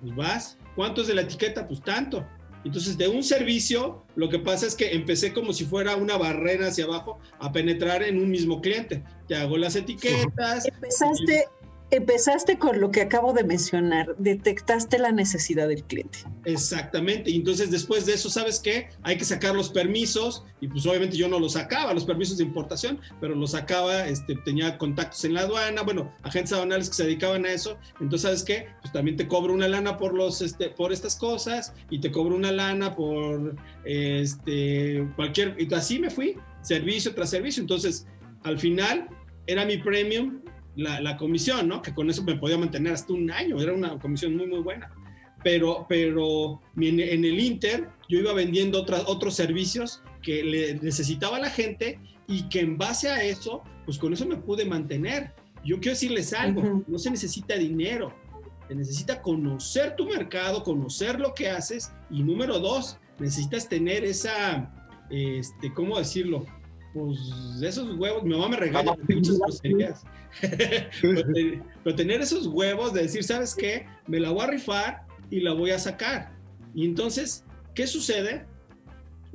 Pues vas. ¿Cuánto es de la etiqueta? Pues tanto. Entonces, de un servicio, lo que pasa es que empecé como si fuera una barrera hacia abajo a penetrar en un mismo cliente. Te hago las etiquetas. Empezaste, empezaste con lo que acabo de mencionar, detectaste la necesidad del cliente. Exactamente, y entonces después de eso, ¿sabes qué? Hay que sacar los permisos, y pues obviamente yo no los sacaba, los permisos de importación, pero los sacaba, este, tenía contactos en la aduana, bueno, agentes aduanales que se dedicaban a eso, entonces, ¿sabes qué? Pues también te cobro una lana por, los, este, por estas cosas, y te cobro una lana por este, cualquier, y así me fui, servicio tras servicio, entonces, al final era mi premium la, comisión, ¿no? Que con eso me podía mantener hasta un año, era una comisión muy, muy buena. Pero, pero en, el Inter yo iba vendiendo otros servicios que le necesitaba la gente y que en base a eso, pues con eso me pude mantener. Yo quiero decirles algo, no se necesita dinero, se necesita conocer tu mercado, conocer lo que haces y número dos, necesitas tener esa, este, ¿cómo decirlo? pues esos huevos, mi mamá me regala muchas groserías. Pero, tener esos huevos de decir, ¿sabes qué? Me la voy a rifar y la voy a sacar. Y entonces, ¿qué sucede?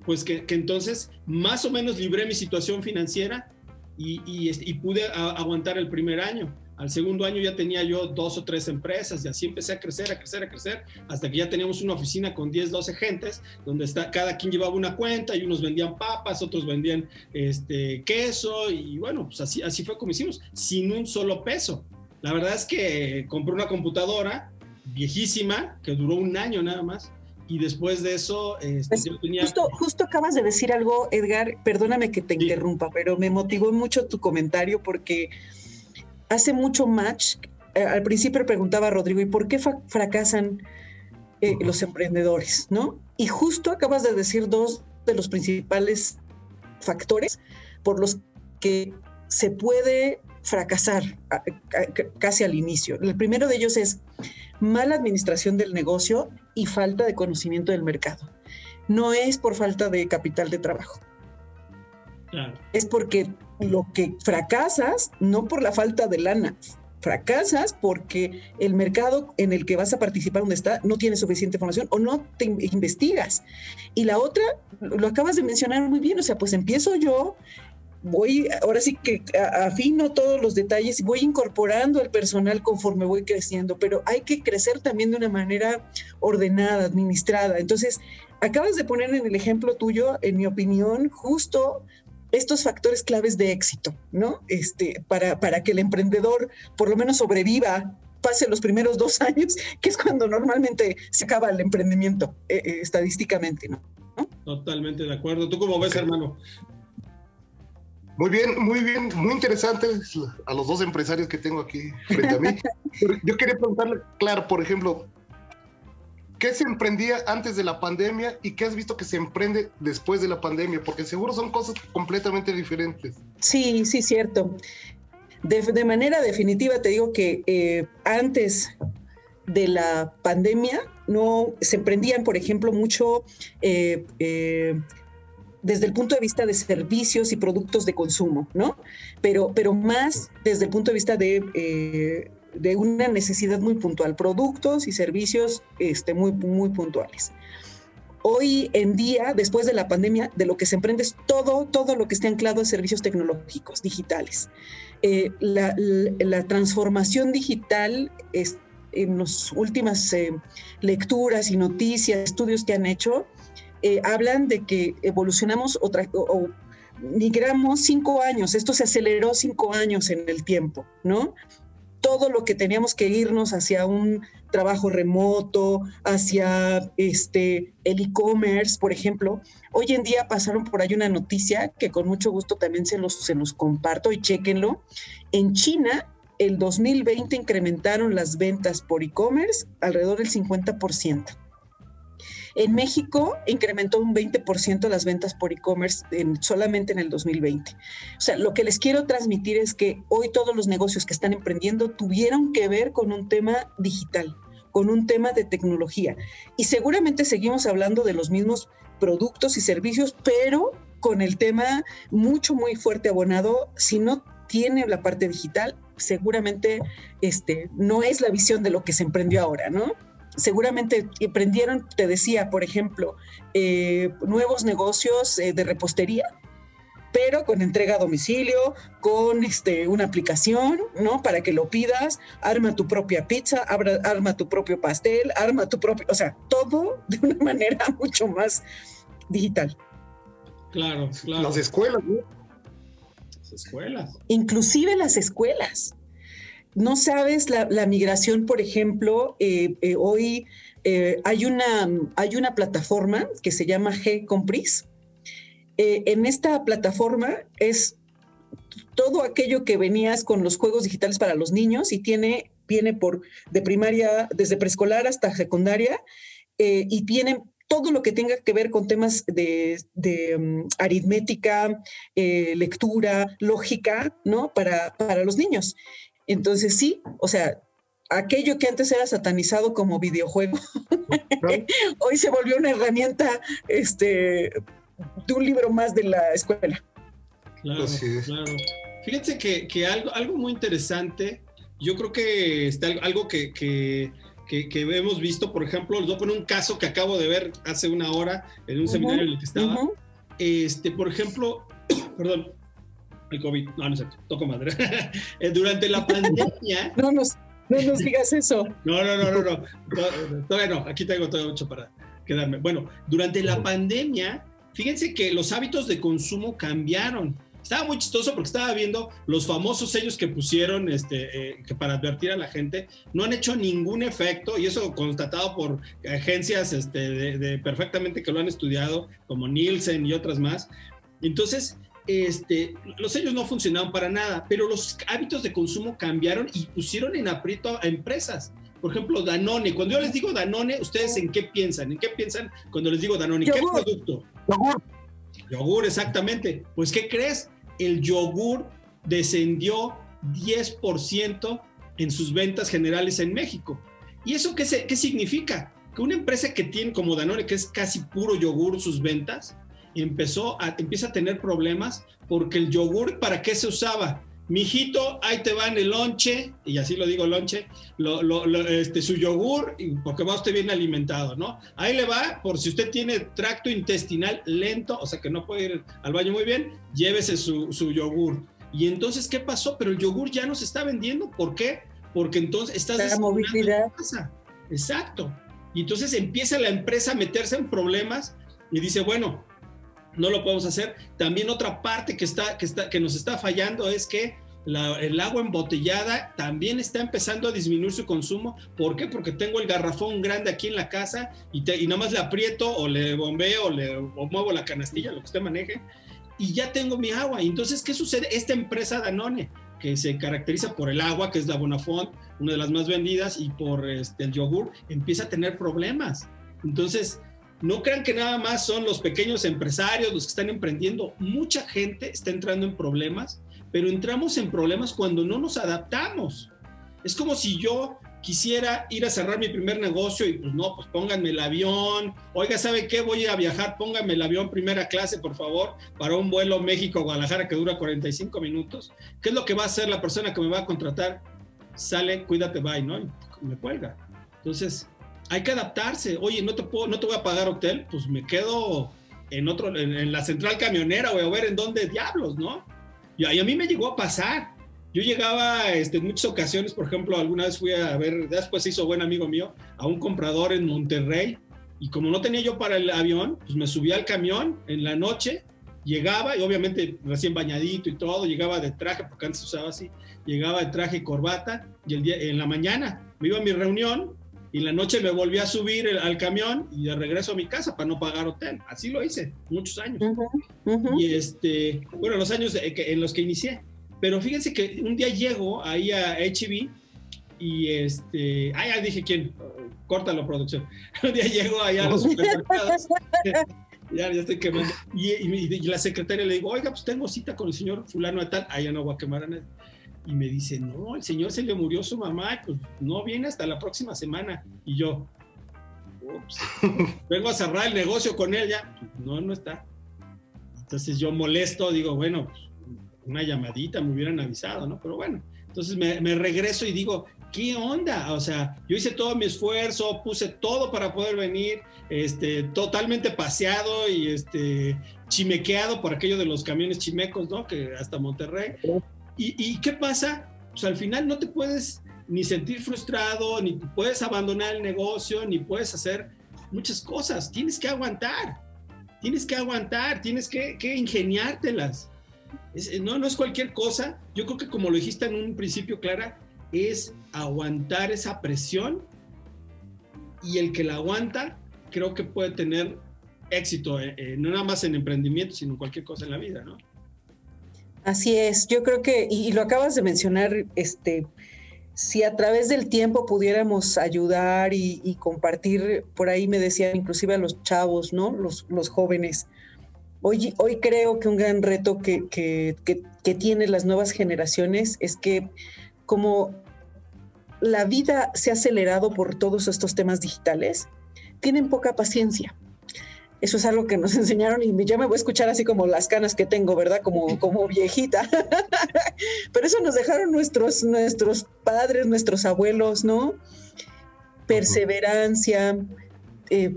Pues que, entonces más o menos libré mi situación financiera y, y pude aguantar el primer año. Al segundo año ya tenía yo dos o tres empresas y así empecé a crecer, a crecer, a crecer, hasta que ya teníamos una oficina con 10, 12 gentes, donde está, cada quien llevaba una cuenta y unos vendían papas, otros vendían este, queso y bueno, pues así, así fue como hicimos, sin un solo peso. La verdad es que compré una computadora viejísima que duró un año nada más y después de eso este, pues, yo tenía... Justo, justo, acabas de decir algo, Edgar, perdóname que te interrumpa, pero me motivó mucho tu comentario porque hace mucho match. Eh, al principio preguntaba a Rodrigo, ¿y por qué fracasan eh, los emprendedores? ¿no? Y justo acabas de decir dos de los principales factores por los que se puede fracasar casi al inicio. El primero de ellos es mala administración del negocio y falta de conocimiento del mercado. No es por falta de capital de trabajo. Es porque lo que fracasas, no por la falta de lana, fracasas porque el mercado en el que vas a participar donde está no tiene suficiente información o no te investigas. Y la otra, lo acabas de mencionar muy bien, o sea, pues empiezo yo, voy, ahora sí que afino todos los detalles y voy incorporando el personal conforme voy creciendo, pero hay que crecer también de una manera ordenada, administrada. Entonces, acabas de poner en el ejemplo tuyo, en mi opinión, justo estos factores claves de éxito, ¿no? Este, para, para que el emprendedor por lo menos sobreviva, pase los primeros dos [LAUGHS] años, que es cuando normalmente se acaba el emprendimiento eh, eh, estadísticamente, ¿no? Totalmente de acuerdo. ¿Tú cómo ves, hermano? Muy bien, muy bien, muy interesante a los dos empresarios que tengo aquí frente a mí. [LAUGHS] Yo quería preguntarle, claro, por ejemplo, ¿Qué se emprendía antes de la pandemia y qué has visto que se emprende después de la pandemia? Porque seguro son cosas completamente diferentes. Sí, sí, cierto. De, manera definitiva te digo que eh, antes de la pandemia no se emprendían, por ejemplo, mucho eh, eh, desde el punto de vista de servicios y productos de consumo, ¿no? Pero, pero más desde el punto de vista de de una necesidad muy puntual, productos y servicios este, muy, muy puntuales. Hoy en día, después de la pandemia, de lo que se emprende es todo, todo lo que esté anclado a servicios tecnológicos, digitales. Eh, la, transformación digital es, en las últimas eh, lecturas y noticias, estudios que han hecho, eh, hablan de que evolucionamos o migramos cinco años, esto se aceleró cinco años en el tiempo, ¿no? Todo lo que teníamos que irnos hacia un trabajo remoto, hacia este, el e-commerce, por ejemplo. Hoy en día pasaron por ahí una noticia que con mucho gusto también se los, se los comparto y chequenlo. En China, el 2020 incrementaron las ventas por e-commerce alrededor del 50%. En México incrementó un 20% las ventas por e-commerce solamente en el 2020. O sea, lo que les quiero transmitir es que hoy todos los negocios que están emprendiendo tuvieron que ver con un tema digital, con un tema de tecnología. Y seguramente seguimos hablando de los mismos productos y servicios, pero con el tema mucho, muy fuerte abonado. Si no tiene la parte digital, seguramente este, no es la visión de lo que se emprendió ahora, ¿no? Seguramente emprendieron, te decía, por ejemplo, eh, nuevos negocios eh, de repostería, pero con entrega a domicilio, con este, una aplicación, ¿no? Para que lo pidas, arma tu propia pizza, arma tu propio pastel, arma tu propio, o sea, todo [LAUGHS] de una manera mucho más digital. Claro, claro. Las escuelas, ¿no? Las escuelas. Inclusive las escuelas. No sabes la, migración, por ejemplo, eh, eh, hoy eh, hay, una, hay una plataforma que se llama G Compris. en esta plataforma es todo aquello que venías con los juegos digitales para los niños y tiene, viene por de primaria, desde preescolar hasta secundaria, y tiene todo lo que tenga que ver con temas de, mm, aritmética, lectura, lógica, ¿no? Para, para los niños. Entonces sí, o sea, aquello que antes era satanizado como videojuego, [LAUGHS] hoy se volvió una herramienta este, de un libro más de la escuela. Claro, claro. Fíjense que, algo, algo muy interesante, yo creo que está algo que, que, hemos visto, por ejemplo, les voy a poner un caso que acabo de ver hace una hora en un seminario en el que estaba. Este, por ejemplo, [CLEARS THROAT] perdón, el COVID. No, no sé, toco madre. [LAUGHS] Durante la pandemia. [LAUGHS] no, nos, no nos digas eso. No, no, no, no, no. Todavía no, aquí tengo todo mucho para quedarme. Bueno, durante la pandemia, fíjense que los hábitos de consumo cambiaron. Estaba muy chistoso porque estaba viendo los famosos sellos que pusieron este, eh, que para advertir a la gente. No han hecho ningún efecto y eso constatado por agencias este, de perfectamente que lo han estudiado, como Nielsen y otras más. Entonces, este, los sellos no funcionaban para nada, pero los hábitos de consumo cambiaron y pusieron en aprieto a empresas. Por ejemplo, Danone. Cuando yo les digo Danone, ¿ustedes en qué piensan? ¿En qué piensan cuando les digo Danone? ¿Qué producto? Yogur. Yogur, exactamente. Pues, ¿qué crees? El yogur descendió 10% en sus ventas generales en México. ¿Y eso qué, qué significa? Que una empresa que tiene como Danone, que es casi puro yogur sus ventas, empezó a, empieza a tener problemas porque el yogur, ¿para qué se usaba? Mijito, ahí te va en el lonche, y así lo digo lonche, este, su yogur, porque va usted bien alimentado, ¿no? Ahí le va, por si usted tiene tracto intestinal lento, o sea que no puede ir al baño muy bien, llévese su, su yogur. Y entonces, ¿qué pasó? Pero el yogur ya no se está vendiendo, ¿por qué? Porque entonces estás... La movilidad. Exacto. Y entonces empieza la empresa a meterse en problemas y dice, bueno, no lo podemos hacer. También otra parte que, está, que, está, que nos está fallando es que el agua embotellada también está empezando a disminuir su consumo. ¿Por qué? Porque tengo el garrafón grande aquí en la casa y, y nada más le aprieto o le bombeo o le muevo la canastilla, lo que usted maneje, y ya tengo mi agua. Y entonces, ¿qué sucede? Esta empresa Danone, que se caracteriza por el agua, que es la Bonafont, una de las más vendidas, y por este, el yogur, empieza a tener problemas. Entonces, no crean que nada más son los pequeños empresarios los que están emprendiendo. Mucha gente está entrando en problemas, pero entramos en problemas cuando no nos adaptamos. Es como si yo quisiera ir a cerrar mi primer negocio y pues no, pues pónganme el avión. Oiga, ¿sabe qué? Voy a viajar, pónganme el avión primera clase, por favor, para un vuelo México-Guadalajara que dura 45 minutos. ¿Qué es lo que va a hacer la persona que me va a contratar? Sale, cuídate, bye, ¿no? Y me cuelga. Entonces, hay que adaptarse. Oye, no te puedo, no te voy a pagar hotel, pues me quedo en otro, en, la central camionera, voy a ver en dónde diablos, ¿no? Y, a mí me llegó a pasar. Yo llegaba este, en muchas ocasiones, por ejemplo, alguna vez fui a ver, después hizo buen amigo mío, a un comprador en Monterrey, y como no tenía yo para el avión, pues me subía al camión en la noche, llegaba, y obviamente recién bañadito y todo, llegaba de traje, porque antes usaba así, llegaba de traje y corbata, y el día, en la mañana me iba a mi reunión, y la noche me volví a subir al camión y de regreso a mi casa para no pagar hotel. Así lo hice, muchos años. Y este, bueno, los años en los que inicié. Pero fíjense que un día llego ahí a HB y este, ah, ya dije quién, córtalo producción. [LAUGHS] Un día llego ahí a los [LAUGHS] supermercados. [LAUGHS] ya, ya estoy quemando. Y, y, la secretaria le digo, oiga, pues tengo cita con el señor fulano de tal. Ah, ya no voy a quemar a nadie y me dice, no, el señor se le murió su mamá, pues no viene hasta la próxima semana. Y yo, ups, [LAUGHS] vengo a cerrar el negocio con él ya. No, no está. Entonces yo molesto, digo, bueno, pues, una llamadita, me hubieran avisado, ¿no? Pero bueno, entonces me, me, regreso y digo, ¿qué onda? O sea, yo hice todo mi esfuerzo, puse todo para poder venir, este, totalmente paseado y este, chimequeado por aquello de los camiones chimecos, ¿no? Que hasta Monterrey. ¿Y, qué pasa? Pues al final no te puedes ni sentir frustrado, ni puedes abandonar el negocio, ni puedes hacer muchas cosas. Tienes que aguantar, tienes que aguantar, tienes que, ingeniártelas. no, no es cualquier cosa. Yo creo que como lo dijiste en un principio, Clara, es aguantar esa presión y el que la aguanta creo que puede tener éxito, eh, eh, no nada más en emprendimiento, sino en cualquier cosa en la vida, ¿no? Así es, yo creo que, y, lo acabas de mencionar, este, si a través del tiempo pudiéramos ayudar y, compartir, por ahí me decían inclusive a los chavos, ¿no? Los, los jóvenes. Hoy, hoy creo que un gran reto que, que, que tienen las nuevas generaciones es que como la vida se ha acelerado por todos estos temas digitales, tienen poca paciencia. Eso es algo que nos [LAUGHS] enseñaron y ya me voy a escuchar así como las canas que tengo, ¿verdad? Como, [LAUGHS] como viejita. [LAUGHS] Pero eso nos dejaron nuestros, nuestros padres, nuestros abuelos, ¿no? Perseverancia, eh,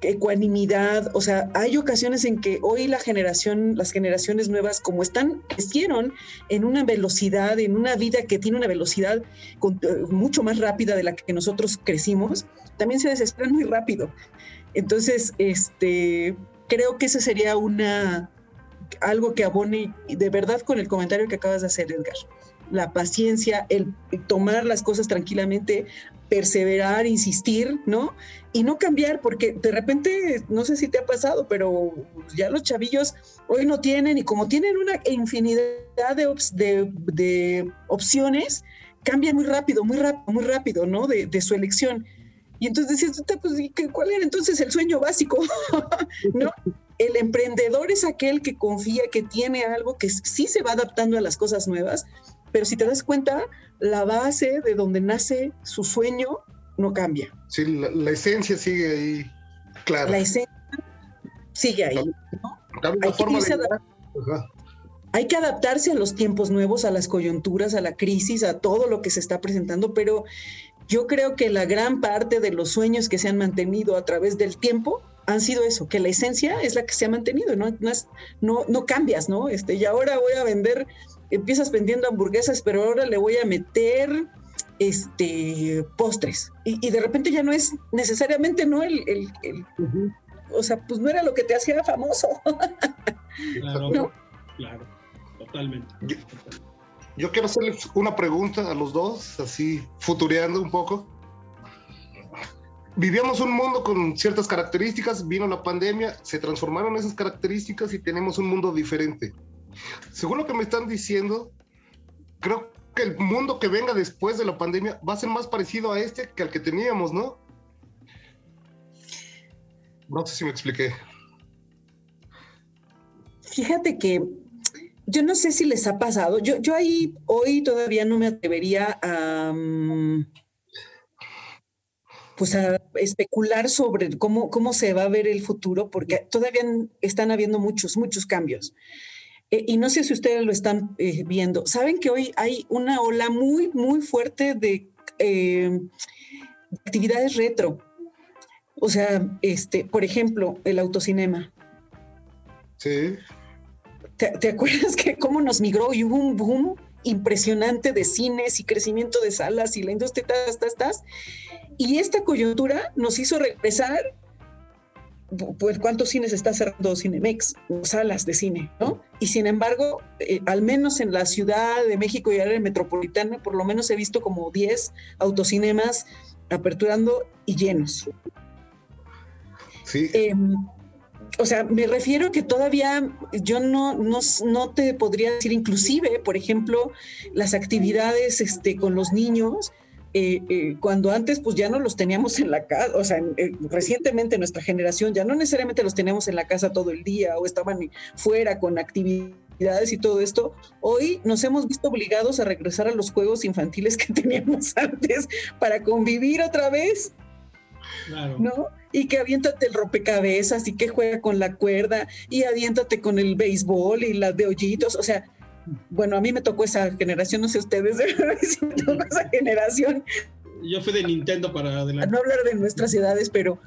ecuanimidad, o sea, hay ocasiones en que hoy la generación, las generaciones nuevas, como están, crecieron en una velocidad, en una vida que tiene una velocidad eh, mucho más rápida de la que nosotros crecimos, también se desesperan muy rápido. Entonces, este, creo que ese sería una, algo que abone de verdad con el comentario que acabas de hacer, Edgar. La paciencia, el tomar las cosas tranquilamente, perseverar, insistir, ¿no? Y no cambiar, porque de repente, no sé si te ha pasado, pero ya los chavillos hoy no tienen, y como tienen una infinidad de, opciones, cambian muy rápido, muy rápido, muy rápido, ¿no? De su elección. Y entonces decías, pues, ¿cuál era entonces el sueño básico? [LAUGHS] ¿No? El emprendedor es aquel que confía, que tiene algo que sí se va adaptando a las cosas nuevas, pero si te das cuenta, la base de donde nace su sueño no cambia. Sí, la, esencia sigue ahí, claro. La esencia sigue ahí. Hay, forma de... hay que adaptarse a los tiempos nuevos, a las coyunturas, a la crisis, a todo lo que se está presentando, pero yo creo que la gran parte de los sueños que se han mantenido a través del tiempo han sido eso, que la esencia es la que se ha mantenido, no, no, es, no, no cambias, ¿no? Este, y ahora voy a vender, empiezas vendiendo hamburguesas, pero ahora le voy a meter este postres. Y, de repente ya no es necesariamente no el, o sea, pues no era lo que te hacía famoso. claro, claro, totalmente. Yo, quiero hacerles una pregunta a los dos, así futureando un poco vivíamos un mundo con ciertas características, vino la pandemia, se transformaron esas características y tenemos un mundo diferente. Según lo que me están diciendo, creo que el mundo que venga después de la pandemia va a ser más parecido a este que al que teníamos, ¿no? No sé si me expliqué. Fíjate que yo no sé si les ha pasado, yo, yo ahí hoy todavía no me atrevería a... Mm, pues a especular sobre cómo, cómo se va a ver el futuro, porque todavía están habiendo muchos, muchos cambios. Eh, y no sé si ustedes lo están eh, viendo. Saben que hoy hay una ola muy, muy fuerte de eh, actividades retro. O sea, este, por ejemplo, el autocinema. Sí. ¿Te, acuerdas que cómo nos migró y hubo un boom impresionante de cines y crecimiento de salas y la industria, estás, estás, y esta coyuntura nos hizo regresar, pues cuántos cines está cerrando Cinemex, salas de cine, ¿no? Y sin embargo, eh, al menos en la Ciudad de México y área metropolitana, por lo menos he visto como 10 autocinemas aperturando y llenos. Sí. Em, o sea, me refiero que todavía yo no, no, no, te podría decir, inclusive, por ejemplo, las actividades este, con los niños, eh, eh, cuando antes pues ya no los teníamos en la casa, o sea, eh, recientemente nuestra generación ya no necesariamente los teníamos en la casa todo el día o estaban fuera con actividades y todo esto, hoy nos hemos visto obligados a regresar a los juegos infantiles que [LAUGHS] teníamos antes para convivir otra vez. Claro. ¿No? Y que aviéntate el rompecabezas y que juega con la cuerda y aviéntate con el béisbol y las de hoyitos, o sea, bueno, a mí me tocó esa generación, no sé ustedes, [LAUGHS] si me tocó esa generación. Yo fui de Nintendo para adelante. No hablar de nuestras edades, pero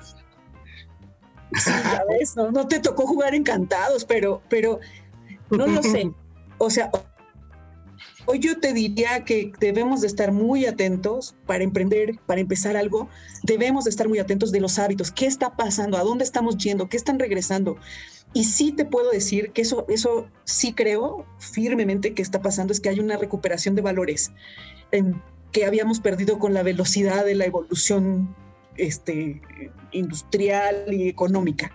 sí, ¿sabes? No, no te tocó jugar encantados, pero, pero no lo sé. [LAUGHS] O sea, hoy yo te diría que debemos de estar muy atentos para emprender, para empezar algo. Debemos de estar muy atentos de los hábitos. ¿Qué está pasando? ¿A dónde estamos yendo? ¿Qué están regresando? Y sí te puedo decir que eso, eso sí creo firmemente que está pasando, es que hay una recuperación de valores que habíamos perdido con la velocidad de la evolución este, industrial y económica.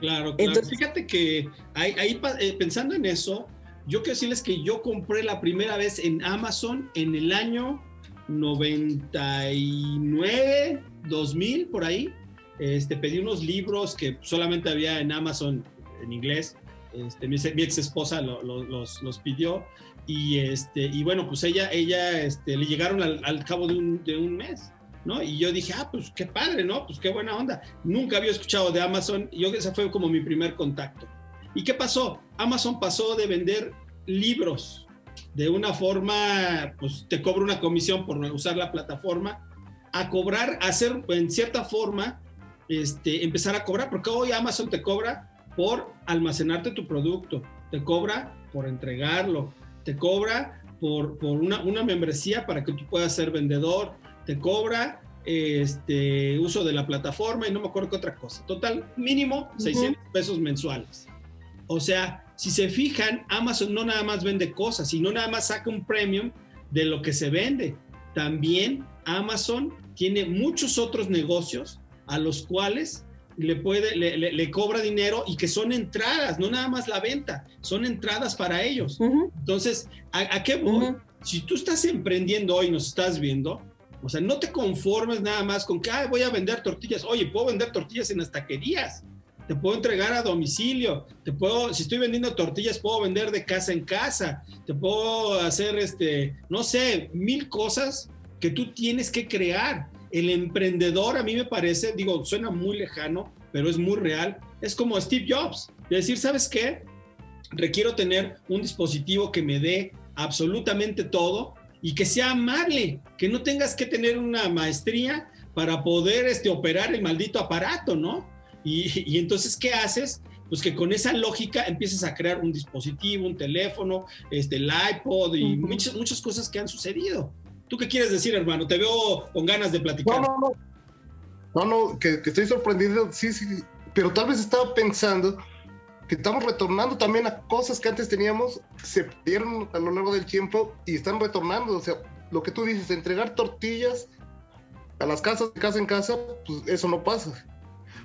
Claro, claro. Fíjate que ahí, eh, pensando en eso, yo quiero decirles que yo compré la primera vez en Amazon en el año 99, 2000, por ahí. Este, pedí unos libros que solamente había en Amazon en inglés. Este, mi, ex esposa los, los, pidió y, este, y bueno, pues ella, ella este, le llegaron al, cabo de un, de un, mes, ¿no? Y yo dije, ah, pues qué padre, ¿no? Pues qué buena onda. Nunca había escuchado de Amazon yo ese fue como mi primer contacto. ¿Y qué pasó? Amazon pasó de vender libros de una forma, pues te cobra una comisión por usar la plataforma, a cobrar, a hacer en cierta forma este, empezar a cobrar, porque hoy Amazon te cobra por almacenarte tu producto, te cobra por entregarlo, te cobra por, por una, una, membresía para que tú puedas ser vendedor, te cobra este, uso de la plataforma y no me acuerdo qué otra cosa. Total, mínimo 600 pesos mensuales. O sea, si se fijan, Amazon no nada más vende cosas, sino nada más saca un premium de lo que se vende. También Amazon tiene muchos otros negocios a los cuales le puede, le, cobra dinero y que son entradas, no nada más la venta, son entradas para ellos. Entonces, ¿a, qué voy? Si tú estás emprendiendo hoy, nos estás viendo, o sea, no te conformes nada más con que, voy a vender tortillas. Oye, puedo vender tortillas en las taquerías. Te puedo entregar a domicilio. Te puedo, si estoy vendiendo tortillas, puedo vender de casa en casa. Te puedo hacer, este, no sé, mil cosas que tú tienes que crear el emprendedor a mí me parece, digo, suena muy lejano, pero es muy real, es como Steve Jobs, de decir, ¿sabes qué? Requiero tener un dispositivo que me dé absolutamente todo y que sea amable, que no tengas que tener una maestría para poder este, operar el maldito aparato, ¿no? Y, y entonces, ¿qué haces? pues que con esa lógica empiezas a crear un dispositivo, un teléfono, este, el iPod y muchas, muchas cosas que han sucedido. ¿Tú qué quieres decir, hermano? Te veo con ganas de platicar. No, no, no. No, que, estoy sorprendido, sí, sí, pero tal vez estaba pensando que estamos retornando también a cosas que antes teníamos, se perdieron a lo largo del tiempo y están retornando. O sea, lo que tú dices, entregar tortillas a las casas, de casa en casa, pues eso no pasa.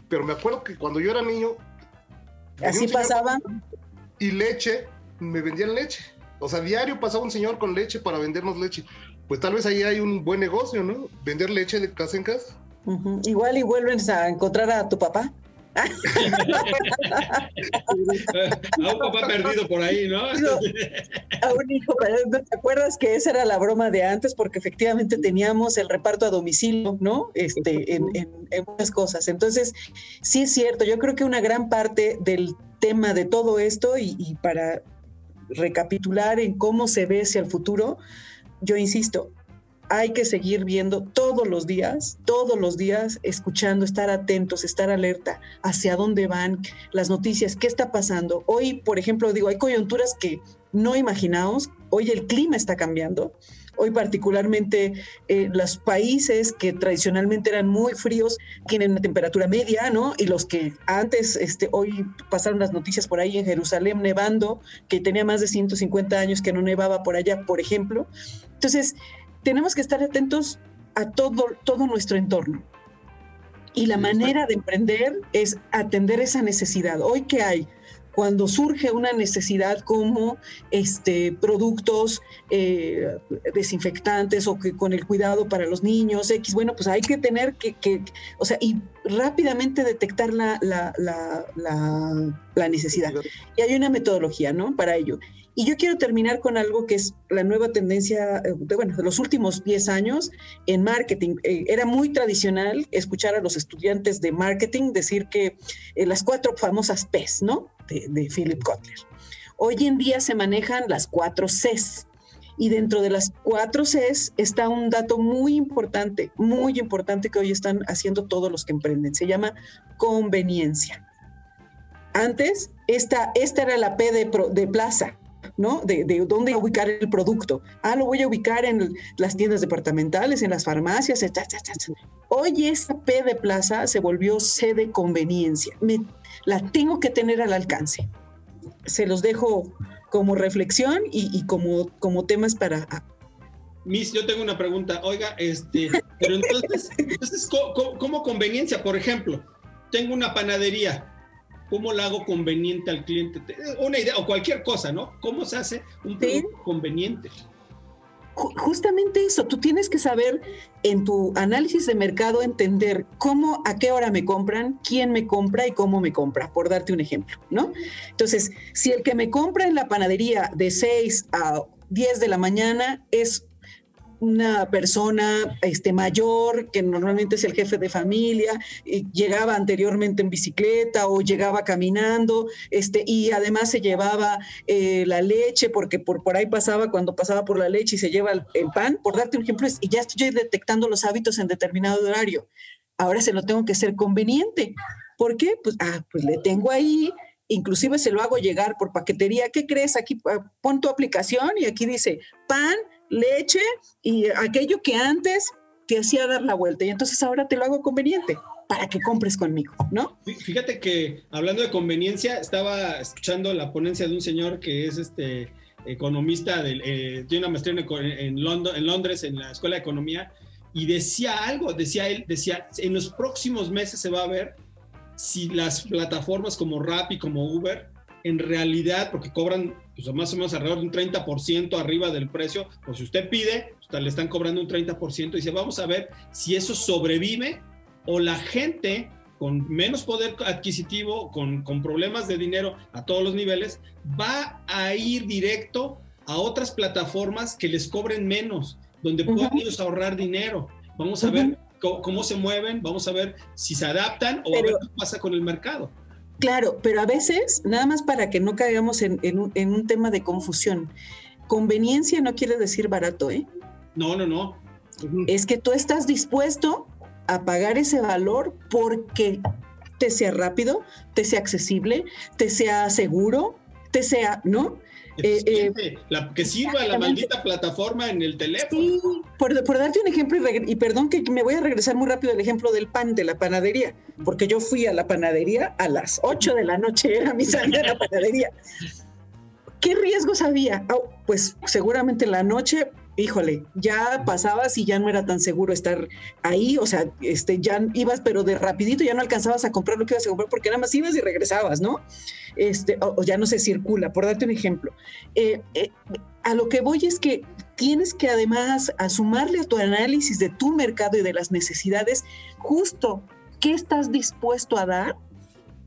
Pero me acuerdo que cuando yo era niño, Así pasaba. Y leche, me vendían leche. O sea, diario pasaba un señor con leche para vendernos leche. Pues tal vez ahí hay un buen negocio, ¿no? Vender leche de casa en casa. Igual y vuelves a encontrar a tu papá. [LAUGHS] a un papá perdido por ahí, ¿no? a un hijo, ¿te acuerdas que esa era la broma de antes? Porque efectivamente teníamos el reparto a domicilio, ¿no? Este, en, muchas cosas. Entonces, sí es cierto, yo creo que una gran parte del tema de todo esto, y, y para recapitular en cómo se ve hacia el futuro, yo insisto, hay que seguir viendo todos los días, todos los días, escuchando, estar atentos, estar alerta hacia dónde van las noticias, qué está pasando. Hoy, por ejemplo, digo, hay coyunturas que no imaginamos, hoy el clima está cambiando. Hoy particularmente eh, los países que tradicionalmente eran muy fríos tienen una temperatura media, ¿no? Y los que antes, este, hoy pasaron las noticias por ahí en Jerusalén nevando, que tenía más de 150 años que no nevaba por allá, por ejemplo. Entonces, tenemos que estar atentos a todo, todo nuestro entorno. Y la manera de emprender es atender esa necesidad. Hoy que hay, cuando surge una necesidad como este, productos eh, desinfectantes o que con el cuidado para los niños, X, bueno, pues hay que tener que, o sea, y rápidamente detectar la, la, la necesidad. Y hay una metodología, ¿no? Para ello. Y yo quiero terminar con algo que es la nueva tendencia eh, de, bueno, de los últimos 10 años en marketing. Eh, era muy tradicional escuchar a los estudiantes de marketing decir que eh, las cuatro famosas P's, ¿no? De, Philip Kotler. Hoy en día se manejan las cuatro Cs. Y dentro de las cuatro Cs está un dato muy importante, muy importante que hoy están haciendo todos los que emprenden. Se llama conveniencia. Antes, esta, esta era la P de, de plaza, ¿no? De, dónde ubicar el producto. Ah, lo voy a ubicar en las tiendas departamentales, en las farmacias. Hoy esa P de plaza se volvió C de conveniencia. Me, la tengo que tener al alcance. Se los dejo como reflexión y, como, como temas para... Miss, yo tengo una pregunta. Oiga, este, pero entonces, entonces cómo conveniencia? Por ejemplo, tengo una panadería, ¿Cómo la hago conveniente al cliente? Una idea o cualquier cosa, ¿no? ¿Cómo se hace un producto conveniente? Justamente eso, tú tienes que saber en tu análisis de mercado entender cómo, a qué hora me compran, quién me compra y cómo me compra, por darte un ejemplo, ¿no? Entonces, si el que me compra en la panadería de 6 a 10 de la mañana es una persona este, mayor, que normalmente es el jefe de familia, llegaba anteriormente en bicicleta o llegaba caminando, este, y además se llevaba eh, la leche, porque por, por ahí pasaba cuando pasaba por la leche y se lleva el, pan, por darte un ejemplo, y ya estoy detectando los hábitos en determinado horario. Ahora se lo tengo que hacer conveniente. ¿Por qué? Pues, ah, pues le tengo ahí, inclusive se lo hago llegar por paquetería. ¿Qué crees? Aquí ah, pon tu aplicación y aquí dice pan leche y aquello que antes te hacía dar la vuelta y entonces ahora te lo hago conveniente para que compres conmigo, ¿no? Fíjate que hablando de conveniencia, estaba escuchando la ponencia de un señor que es este economista, eh, tiene una maestría en, en, Londres, en la Escuela de Economía, y decía algo, decía él, decía, en los próximos meses se va a ver si las plataformas como Rappi, como Uber, en realidad, porque cobran pues, más o menos alrededor de un 30% arriba del precio, pues si usted pide, pues, le están cobrando un 30%, y dice, vamos a ver si eso sobrevive o la gente con menos poder adquisitivo, con, con problemas de dinero a todos los niveles, va a ir directo a otras plataformas que les cobren menos, donde puedan ellos ahorrar dinero. Vamos a ver cómo, se mueven, vamos a ver si se adaptan o a ver qué pasa con el mercado. Claro, pero a veces, nada más para que no caigamos en, en un tema de confusión, conveniencia no quiere decir barato, ¿eh? No, no, no. Es que tú estás dispuesto a pagar ese valor porque te sea rápido, te sea accesible, te sea seguro, te sea, ¿no? Eh, eh, la, que sirva la maldita plataforma en el teléfono. Sí, por, darte un ejemplo, y, perdón que me voy a regresar muy rápido al ejemplo del pan de la panadería, porque yo fui a la panadería a las 8 de la noche, era mi salida a la [LAUGHS] panadería. ¿Qué riesgos había? Oh, pues seguramente en la noche híjole, ya pasabas y ya no era tan seguro estar ahí, o sea, este, ya ibas, pero de rapidito ya no alcanzabas a comprar lo que ibas a comprar porque nada más ibas y regresabas, ¿no? Este, o, ya no se circula, por darte un ejemplo. Eh, eh, a lo que voy es que tienes que además asumarle a tu análisis de tu mercado y de las necesidades justo qué estás dispuesto a dar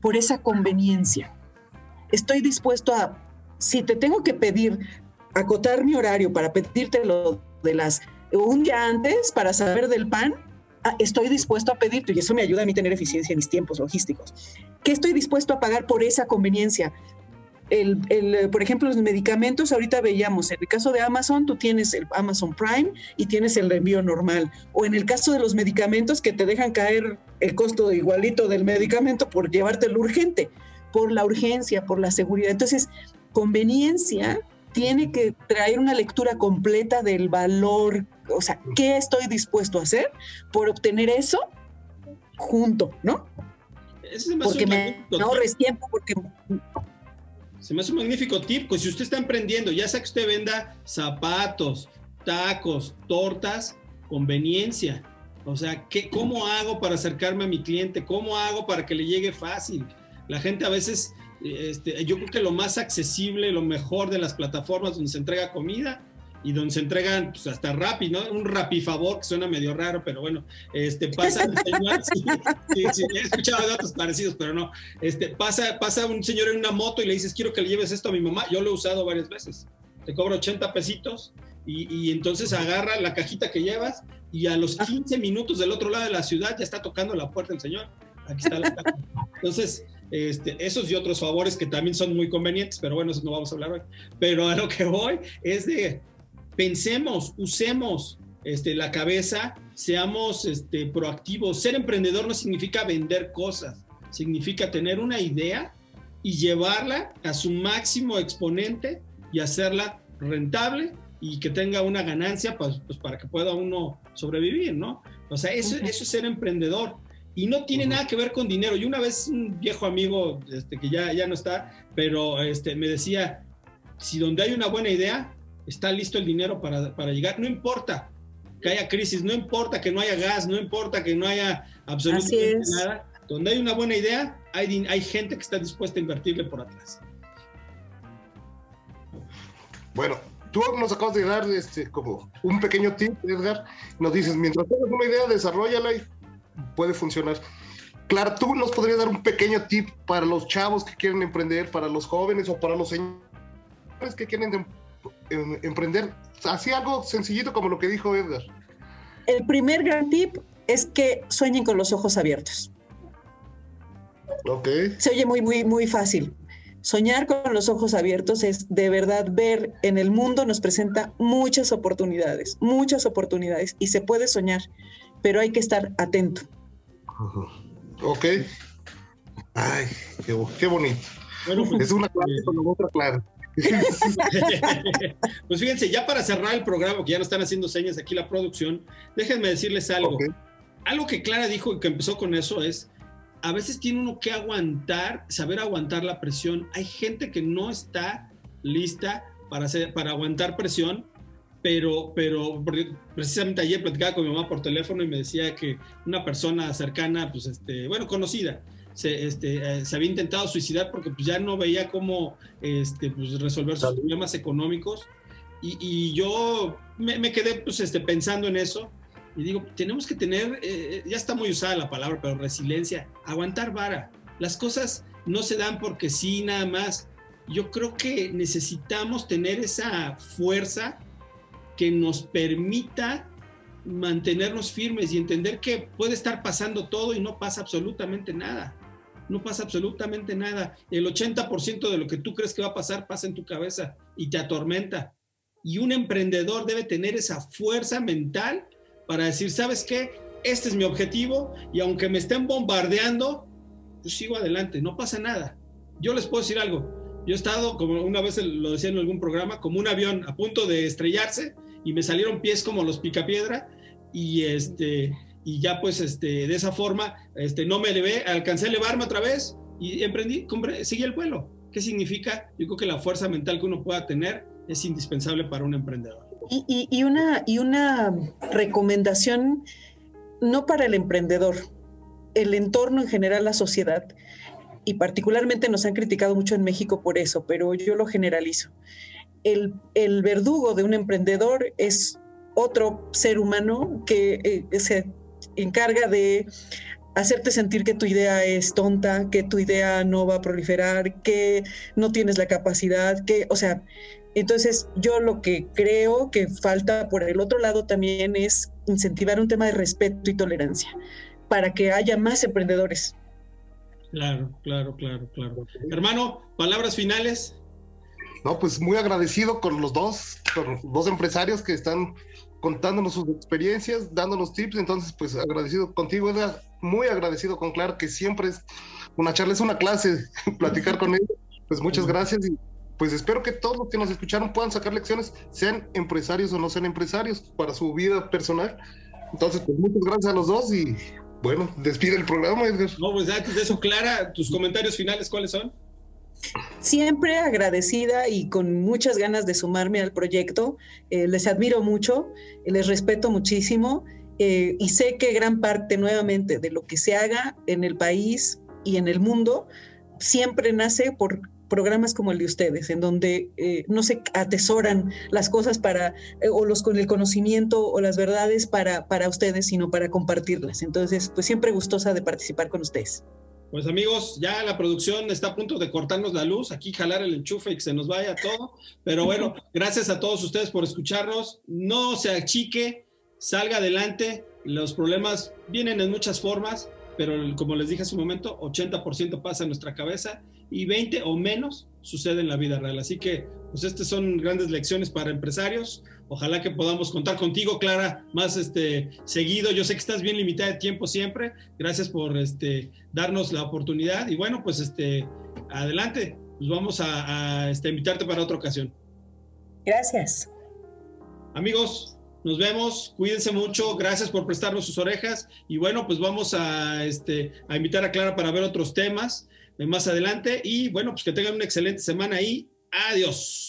por esa conveniencia. Estoy dispuesto a, si te tengo que pedir acotar mi horario para pedírtelo de las un día antes para saber del pan, ah, estoy dispuesto a pedirte y eso me ayuda a mí tener eficiencia en mis tiempos logísticos. ¿Qué estoy dispuesto a pagar por esa conveniencia? El, el, por ejemplo, los medicamentos, ahorita veíamos, en el caso de Amazon, tú tienes el Amazon Prime y tienes el envío normal. O en el caso de los medicamentos, que te dejan caer el costo igualito del medicamento por llevártelo urgente, por la urgencia, por la seguridad. Entonces, conveniencia tiene que traer una lectura completa del valor, o sea, ¿qué estoy dispuesto a hacer por obtener eso junto, ¿no? Ese me porque me ahorres tiempo, porque... Se me hace un magnífico tip, pues si usted está emprendiendo, ya sea que usted venda zapatos, tacos, tortas, conveniencia. O sea, ¿qué, ¿cómo hago para acercarme a mi cliente? ¿Cómo hago para que le llegue fácil? La gente a veces este, yo creo que lo más accesible, lo mejor de las plataformas donde se entrega comida y donde se entregan pues, hasta Rappi, ¿no? Un Rappi favor, que suena medio raro, pero bueno, este, pasa un señor, [LAUGHS] sí, sí, he escuchado datos parecidos, pero no, este, pasa, pasa un señor en una moto y le dices, quiero que le lleves esto a mi mamá, yo lo he usado varias veces, te cobro 80 pesitos y, y entonces agarra la cajita que llevas y a los 15 minutos del otro lado de la ciudad ya está tocando la puerta el señor, aquí está la. Entonces, este, esos y otros favores que también son muy convenientes, pero bueno, eso no vamos a hablar hoy. Pero a lo que voy es de pensemos, usemos este, la cabeza, seamos este, proactivos. Ser emprendedor no significa vender cosas, significa tener una idea y llevarla a su máximo exponente y hacerla rentable y que tenga una ganancia pues, pues para que pueda uno sobrevivir, ¿no? O sea, eso, eso es ser emprendedor y no tiene nada que ver con dinero. Y una vez un viejo amigo, este, que ya, ya no está, pero este, me decía, si donde hay una buena idea, está listo el dinero para, para llegar, no importa que haya crisis, no importa que no haya gas, no importa que no haya absolutamente nada, donde hay una buena idea, hay, hay gente que está dispuesta a invertirle por atrás. Bueno, tú nos acabas de dar este, como un pequeño tip, Edgar. Nos dices, mientras tengas una idea, desarrollala y puede funcionar. Claro, tú nos podrías dar un pequeño tip para los chavos que quieren emprender, para los jóvenes o para los señores que quieren em, em, emprender. Así algo sencillito como lo que dijo Edgar. El primer gran tip es que sueñen con los ojos abiertos. Ok. Se oye muy, muy, muy fácil. Soñar con los ojos abiertos es de verdad ver en el mundo nos presenta muchas oportunidades, muchas oportunidades y se puede soñar pero hay que estar atento. Ok. Ay, qué, bonito. Pues, es una clase con otra clase. [LAUGHS] pues fíjense, ya para cerrar el programa, que ya no están haciendo señas aquí la producción, déjenme decirles algo. Algo que Clara dijo y que empezó con eso es, a veces tiene uno que aguantar, saber aguantar la presión. Hay gente que no está lista para, hacer, para aguantar presión pero, pero precisamente ayer platicaba con mi mamá por teléfono y me decía que una persona cercana, pues, este, bueno, conocida, se, este, eh, se había intentado suicidar porque pues, ya no veía cómo este, pues, resolver sus problemas económicos. Y, y yo me, me, quedé pues, este, pensando en eso y digo, tenemos que tener, eh, ya está muy usada la palabra, pero resiliencia, aguantar vara. Las cosas no se dan porque sí, nada más. Yo creo que necesitamos tener esa fuerza que nos permita mantenernos firmes y entender que puede estar pasando todo y no pasa absolutamente nada. No pasa absolutamente nada. El 80% de lo que tú crees que va a pasar pasa en tu cabeza y te atormenta. Y un emprendedor debe tener esa fuerza mental para decir, ¿sabes qué? Este es mi objetivo y aunque me estén bombardeando, pues sigo adelante, no pasa nada. Yo les puedo decir algo. Yo he estado, como una vez lo decía en algún programa, como un avión a punto de estrellarse y me salieron pies como los picapiedra y este y ya pues este de esa forma este no me elevé, alcancé a elevarme otra vez y emprendí, seguí el vuelo. ¿Qué significa? Yo creo que la fuerza mental que uno pueda tener es indispensable para un emprendedor. Y, una, y una recomendación, no para el emprendedor, el entorno en general, la sociedad, y particularmente nos han criticado mucho en México por eso, pero yo lo generalizo. El, verdugo de un emprendedor es otro ser humano que eh, se encarga de hacerte sentir que tu idea es tonta, que tu idea no va a proliferar, que no tienes la capacidad, que, o sea, entonces yo lo que creo que falta por el otro lado también es incentivar un tema de respeto y tolerancia para que haya más emprendedores. Claro, claro, claro, claro. Hermano, palabras finales. No, pues muy agradecido con los dos, con los dos empresarios que están contándonos sus experiencias, dándonos tips. Entonces, pues agradecido contigo, Edgar, muy agradecido con Clark, que siempre es una charla, es una clase, [LAUGHS] platicar con él. Pues muchas gracias y pues espero que todos los que nos escucharon puedan sacar lecciones, sean empresarios o no sean empresarios, para su vida personal. Entonces, pues muchas gracias a los dos y bueno, despide el programa, Edgar. No, pues antes de eso, Clara, tus comentarios finales, ¿cuáles son? Siempre agradecida y con muchas ganas de sumarme al proyecto. Eh, les admiro mucho, les respeto muchísimo eh, y sé que gran parte nuevamente de lo que se haga en el país y en el mundo siempre nace por programas como el de ustedes, en donde eh, no se atesoran las cosas para, o los con el conocimiento o las verdades para, para ustedes, sino para compartirlas. Entonces, pues siempre gustosa de participar con ustedes. Pues amigos, ya la producción está a punto de cortarnos la luz, aquí jalar el enchufe y que se nos vaya todo. Pero bueno, [LAUGHS] gracias a todos ustedes por escucharnos. No se achique, salga adelante. Los problemas vienen en muchas formas, pero como les dije hace un momento, 80% pasa en nuestra cabeza y 20 o menos sucede en la vida real. Así que, pues estas son grandes lecciones para empresarios. Ojalá que podamos contar contigo, Clara, más este seguido. Yo sé que estás bien limitada de tiempo siempre. Gracias por este darnos la oportunidad. Y bueno, pues este adelante. Pues vamos a, este, invitarte para otra ocasión. Gracias. Amigos, nos vemos, cuídense mucho, gracias por prestarnos sus orejas y bueno, pues vamos a, este, a invitar a Clara para ver otros temas más adelante y bueno, pues que tengan una excelente semana y adiós.